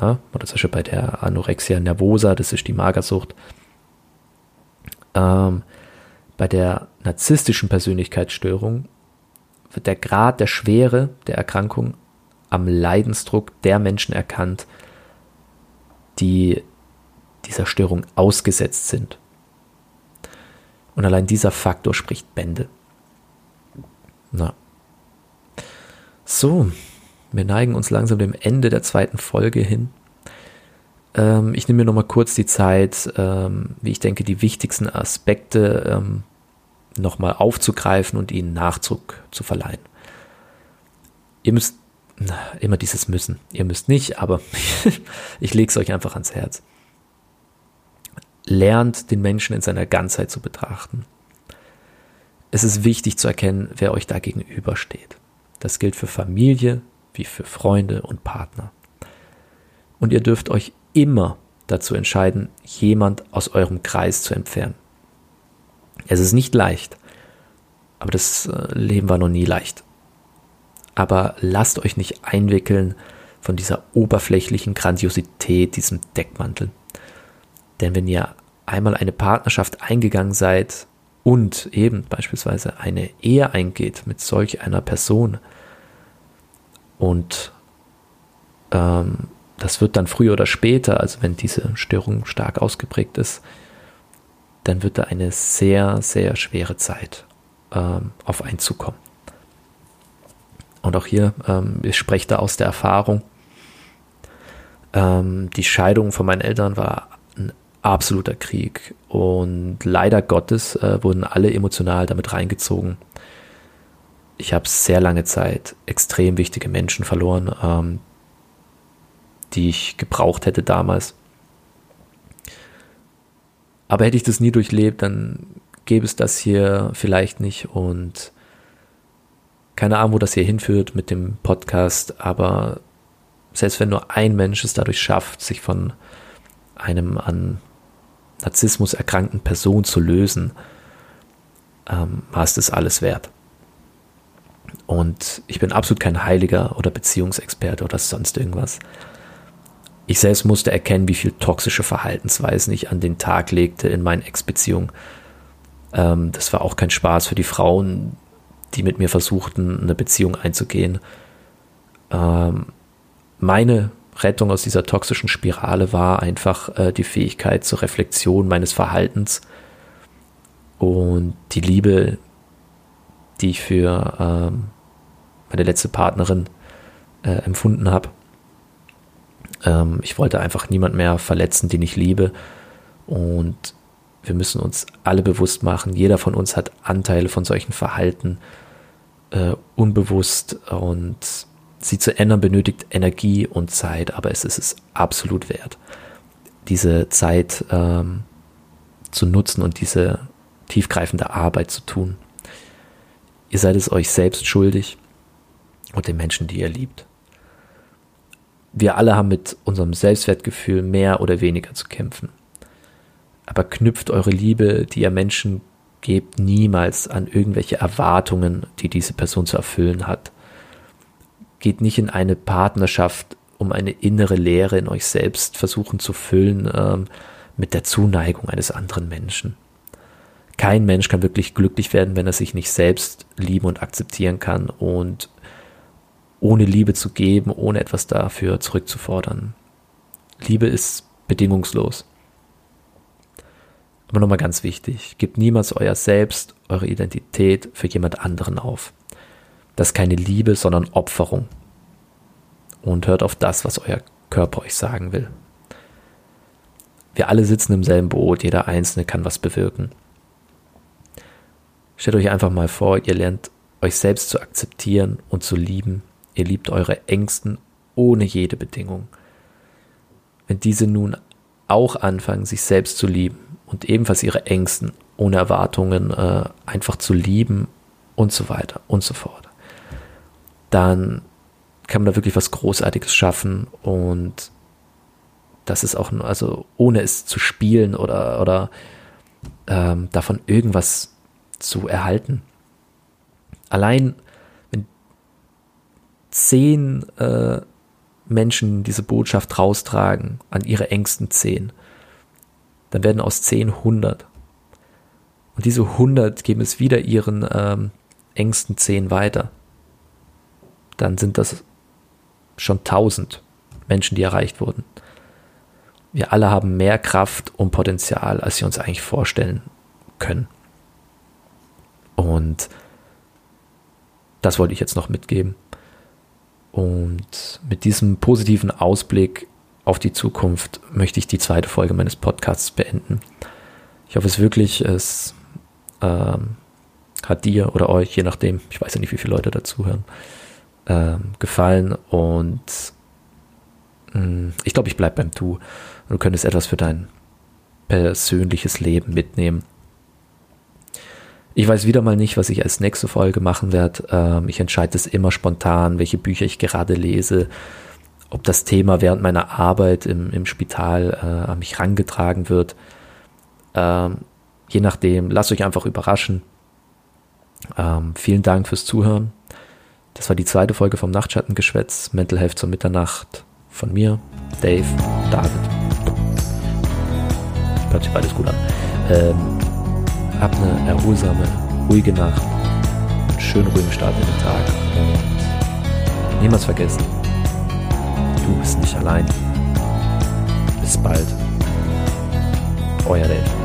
Ja? Oder zum Beispiel bei der Anorexia nervosa, das ist die Magersucht. Ähm, Bei der narzisstischen Persönlichkeitsstörung wird der Grad der Schwere der Erkrankung am Leidensdruck der Menschen erkannt, die dieser Störung ausgesetzt sind. Und allein dieser Faktor spricht Bände. Na. So, wir neigen uns langsam dem Ende der zweiten Folge hin. Ähm, ich nehme mir nochmal kurz die Zeit, ähm, wie ich denke, die wichtigsten Aspekte ähm, nochmal aufzugreifen und ihnen Nachdruck zu verleihen. Ihr müsst immer dieses Müssen. Ihr müsst nicht, aber ich lege es euch einfach ans Herz. Lernt den Menschen in seiner Ganzheit zu betrachten. Es ist wichtig zu erkennen, wer euch da gegenübersteht. Das gilt für Familie wie für Freunde und Partner. Und ihr dürft euch immer dazu entscheiden, jemand aus eurem Kreis zu entfernen. Es ist nicht leicht, aber das äh, Leben war noch nie leicht. Aber lasst euch nicht einwickeln von dieser oberflächlichen Grandiosität, diesem Deckmantel. Denn wenn ihr einmal eine Partnerschaft eingegangen seid und eben beispielsweise eine Ehe eingeht mit solch einer Person und ähm, das wird dann früher oder später, also wenn diese Störung stark ausgeprägt ist, dann wird da eine sehr, sehr schwere Zeit ähm, auf einen zukommen. Und auch hier, ähm, ich spreche da aus der Erfahrung, ähm, die Scheidung von meinen Eltern war ein absoluter Krieg und leider Gottes äh, wurden alle emotional damit reingezogen. Ich habe sehr lange Zeit extrem wichtige Menschen verloren, ähm, die ich gebraucht hätte damals. Aber hätte ich das nie durchlebt, dann gäbe es das hier vielleicht nicht und keine Ahnung, wo das hier hinführt mit dem Podcast, aber selbst wenn nur ein Mensch es dadurch schafft, sich von einem an Narzissmus erkrankten Person zu lösen, ähm, war es das alles wert. Und ich bin absolut kein Heiliger oder Beziehungsexperte oder sonst irgendwas. Ich selbst musste erkennen, wie viel toxische Verhaltensweisen ich an den Tag legte in meinen Ex-Beziehungen. Ähm, das war auch kein Spaß für die Frauen, die mit mir versuchten, eine Beziehung einzugehen. Ähm, meine Rettung aus dieser toxischen Spirale war einfach äh, die Fähigkeit zur Reflexion meines Verhaltens und die Liebe, die ich für ähm, meine letzte Partnerin äh, empfunden habe. Ähm, ich wollte einfach niemand mehr verletzen, den ich liebe. Und wir müssen uns alle bewusst machen, jeder von uns hat Anteile von solchen Verhalten äh, unbewusst und sie zu ändern benötigt Energie und Zeit, aber es ist es absolut wert, diese Zeit ähm, zu nutzen und diese tiefgreifende Arbeit zu tun. Ihr seid es euch selbst schuldig und den Menschen, die ihr liebt. Wir alle haben mit unserem Selbstwertgefühl mehr oder weniger zu kämpfen. Aber knüpft eure Liebe, die ihr Menschen gebt, niemals an irgendwelche Erwartungen, die diese Person zu erfüllen hat. Geht nicht in eine Partnerschaft, um eine innere Leere in euch selbst versuchen zu füllen ähm, mit der Zuneigung eines anderen Menschen. Kein Mensch kann wirklich glücklich werden, wenn er sich nicht selbst lieben und akzeptieren kann und ohne Liebe zu geben, ohne etwas dafür zurückzufordern. Liebe ist bedingungslos. Aber nochmal ganz wichtig, gebt niemals euer Selbst, eure Identität für jemand anderen auf. Das ist keine Liebe, sondern Opferung. Und hört auf das, was euer Körper euch sagen will. Wir alle sitzen im selben Boot, jeder Einzelne kann was bewirken. Stellt euch einfach mal vor, ihr lernt euch selbst zu akzeptieren und zu lieben Ihr liebt eure Ängsten ohne jede Bedingung. Wenn diese nun auch anfangen, sich selbst zu lieben und ebenfalls ihre Ängsten ohne Erwartungen äh, einfach zu lieben und so weiter und so fort, dann kann man da wirklich was Großartiges schaffen und das ist auch, nur, also ohne es zu spielen oder, oder ähm, davon irgendwas zu erhalten. Allein zehn äh, Menschen diese Botschaft raustragen, an ihre engsten zehn, dann werden aus zehn hundert. Und diese 100 geben es wieder ihren ähm, engsten 10 weiter. Dann sind das schon 1000 Menschen, die erreicht wurden. Wir alle haben mehr Kraft und Potenzial, als wir uns eigentlich vorstellen können. Und das wollte ich jetzt noch mitgeben. Und mit diesem positiven Ausblick auf die Zukunft möchte ich die zweite Folge meines Podcasts beenden. Ich hoffe es wirklich, es ähm, hat dir oder euch, je nachdem, ich weiß ja nicht, wie viele Leute dazuhören, ähm, gefallen und mh, mm, ich glaube, ich bleibe beim Du. Du könntest etwas für dein persönliches Leben mitnehmen. Ich weiß wieder mal nicht, was ich als nächste Folge machen werde. Ähm, ich entscheide es immer spontan, welche Bücher ich gerade lese, ob das Thema während meiner Arbeit im, im Spital äh, an mich rangetragen wird. Ähm, je nachdem, lasst euch einfach überraschen. Ähm, vielen Dank fürs Zuhören. Das war die zweite Folge vom Nachtschattengeschwätz, Mental Health zur Mitternacht von mir, Dave, David. Hört sich beides gut an. Ähm, habt eine erholsame, ruhige Nacht, einen schönen ruhigen Start in den Tag und niemals vergessen, du bist nicht allein. Bis bald. Euer Dave.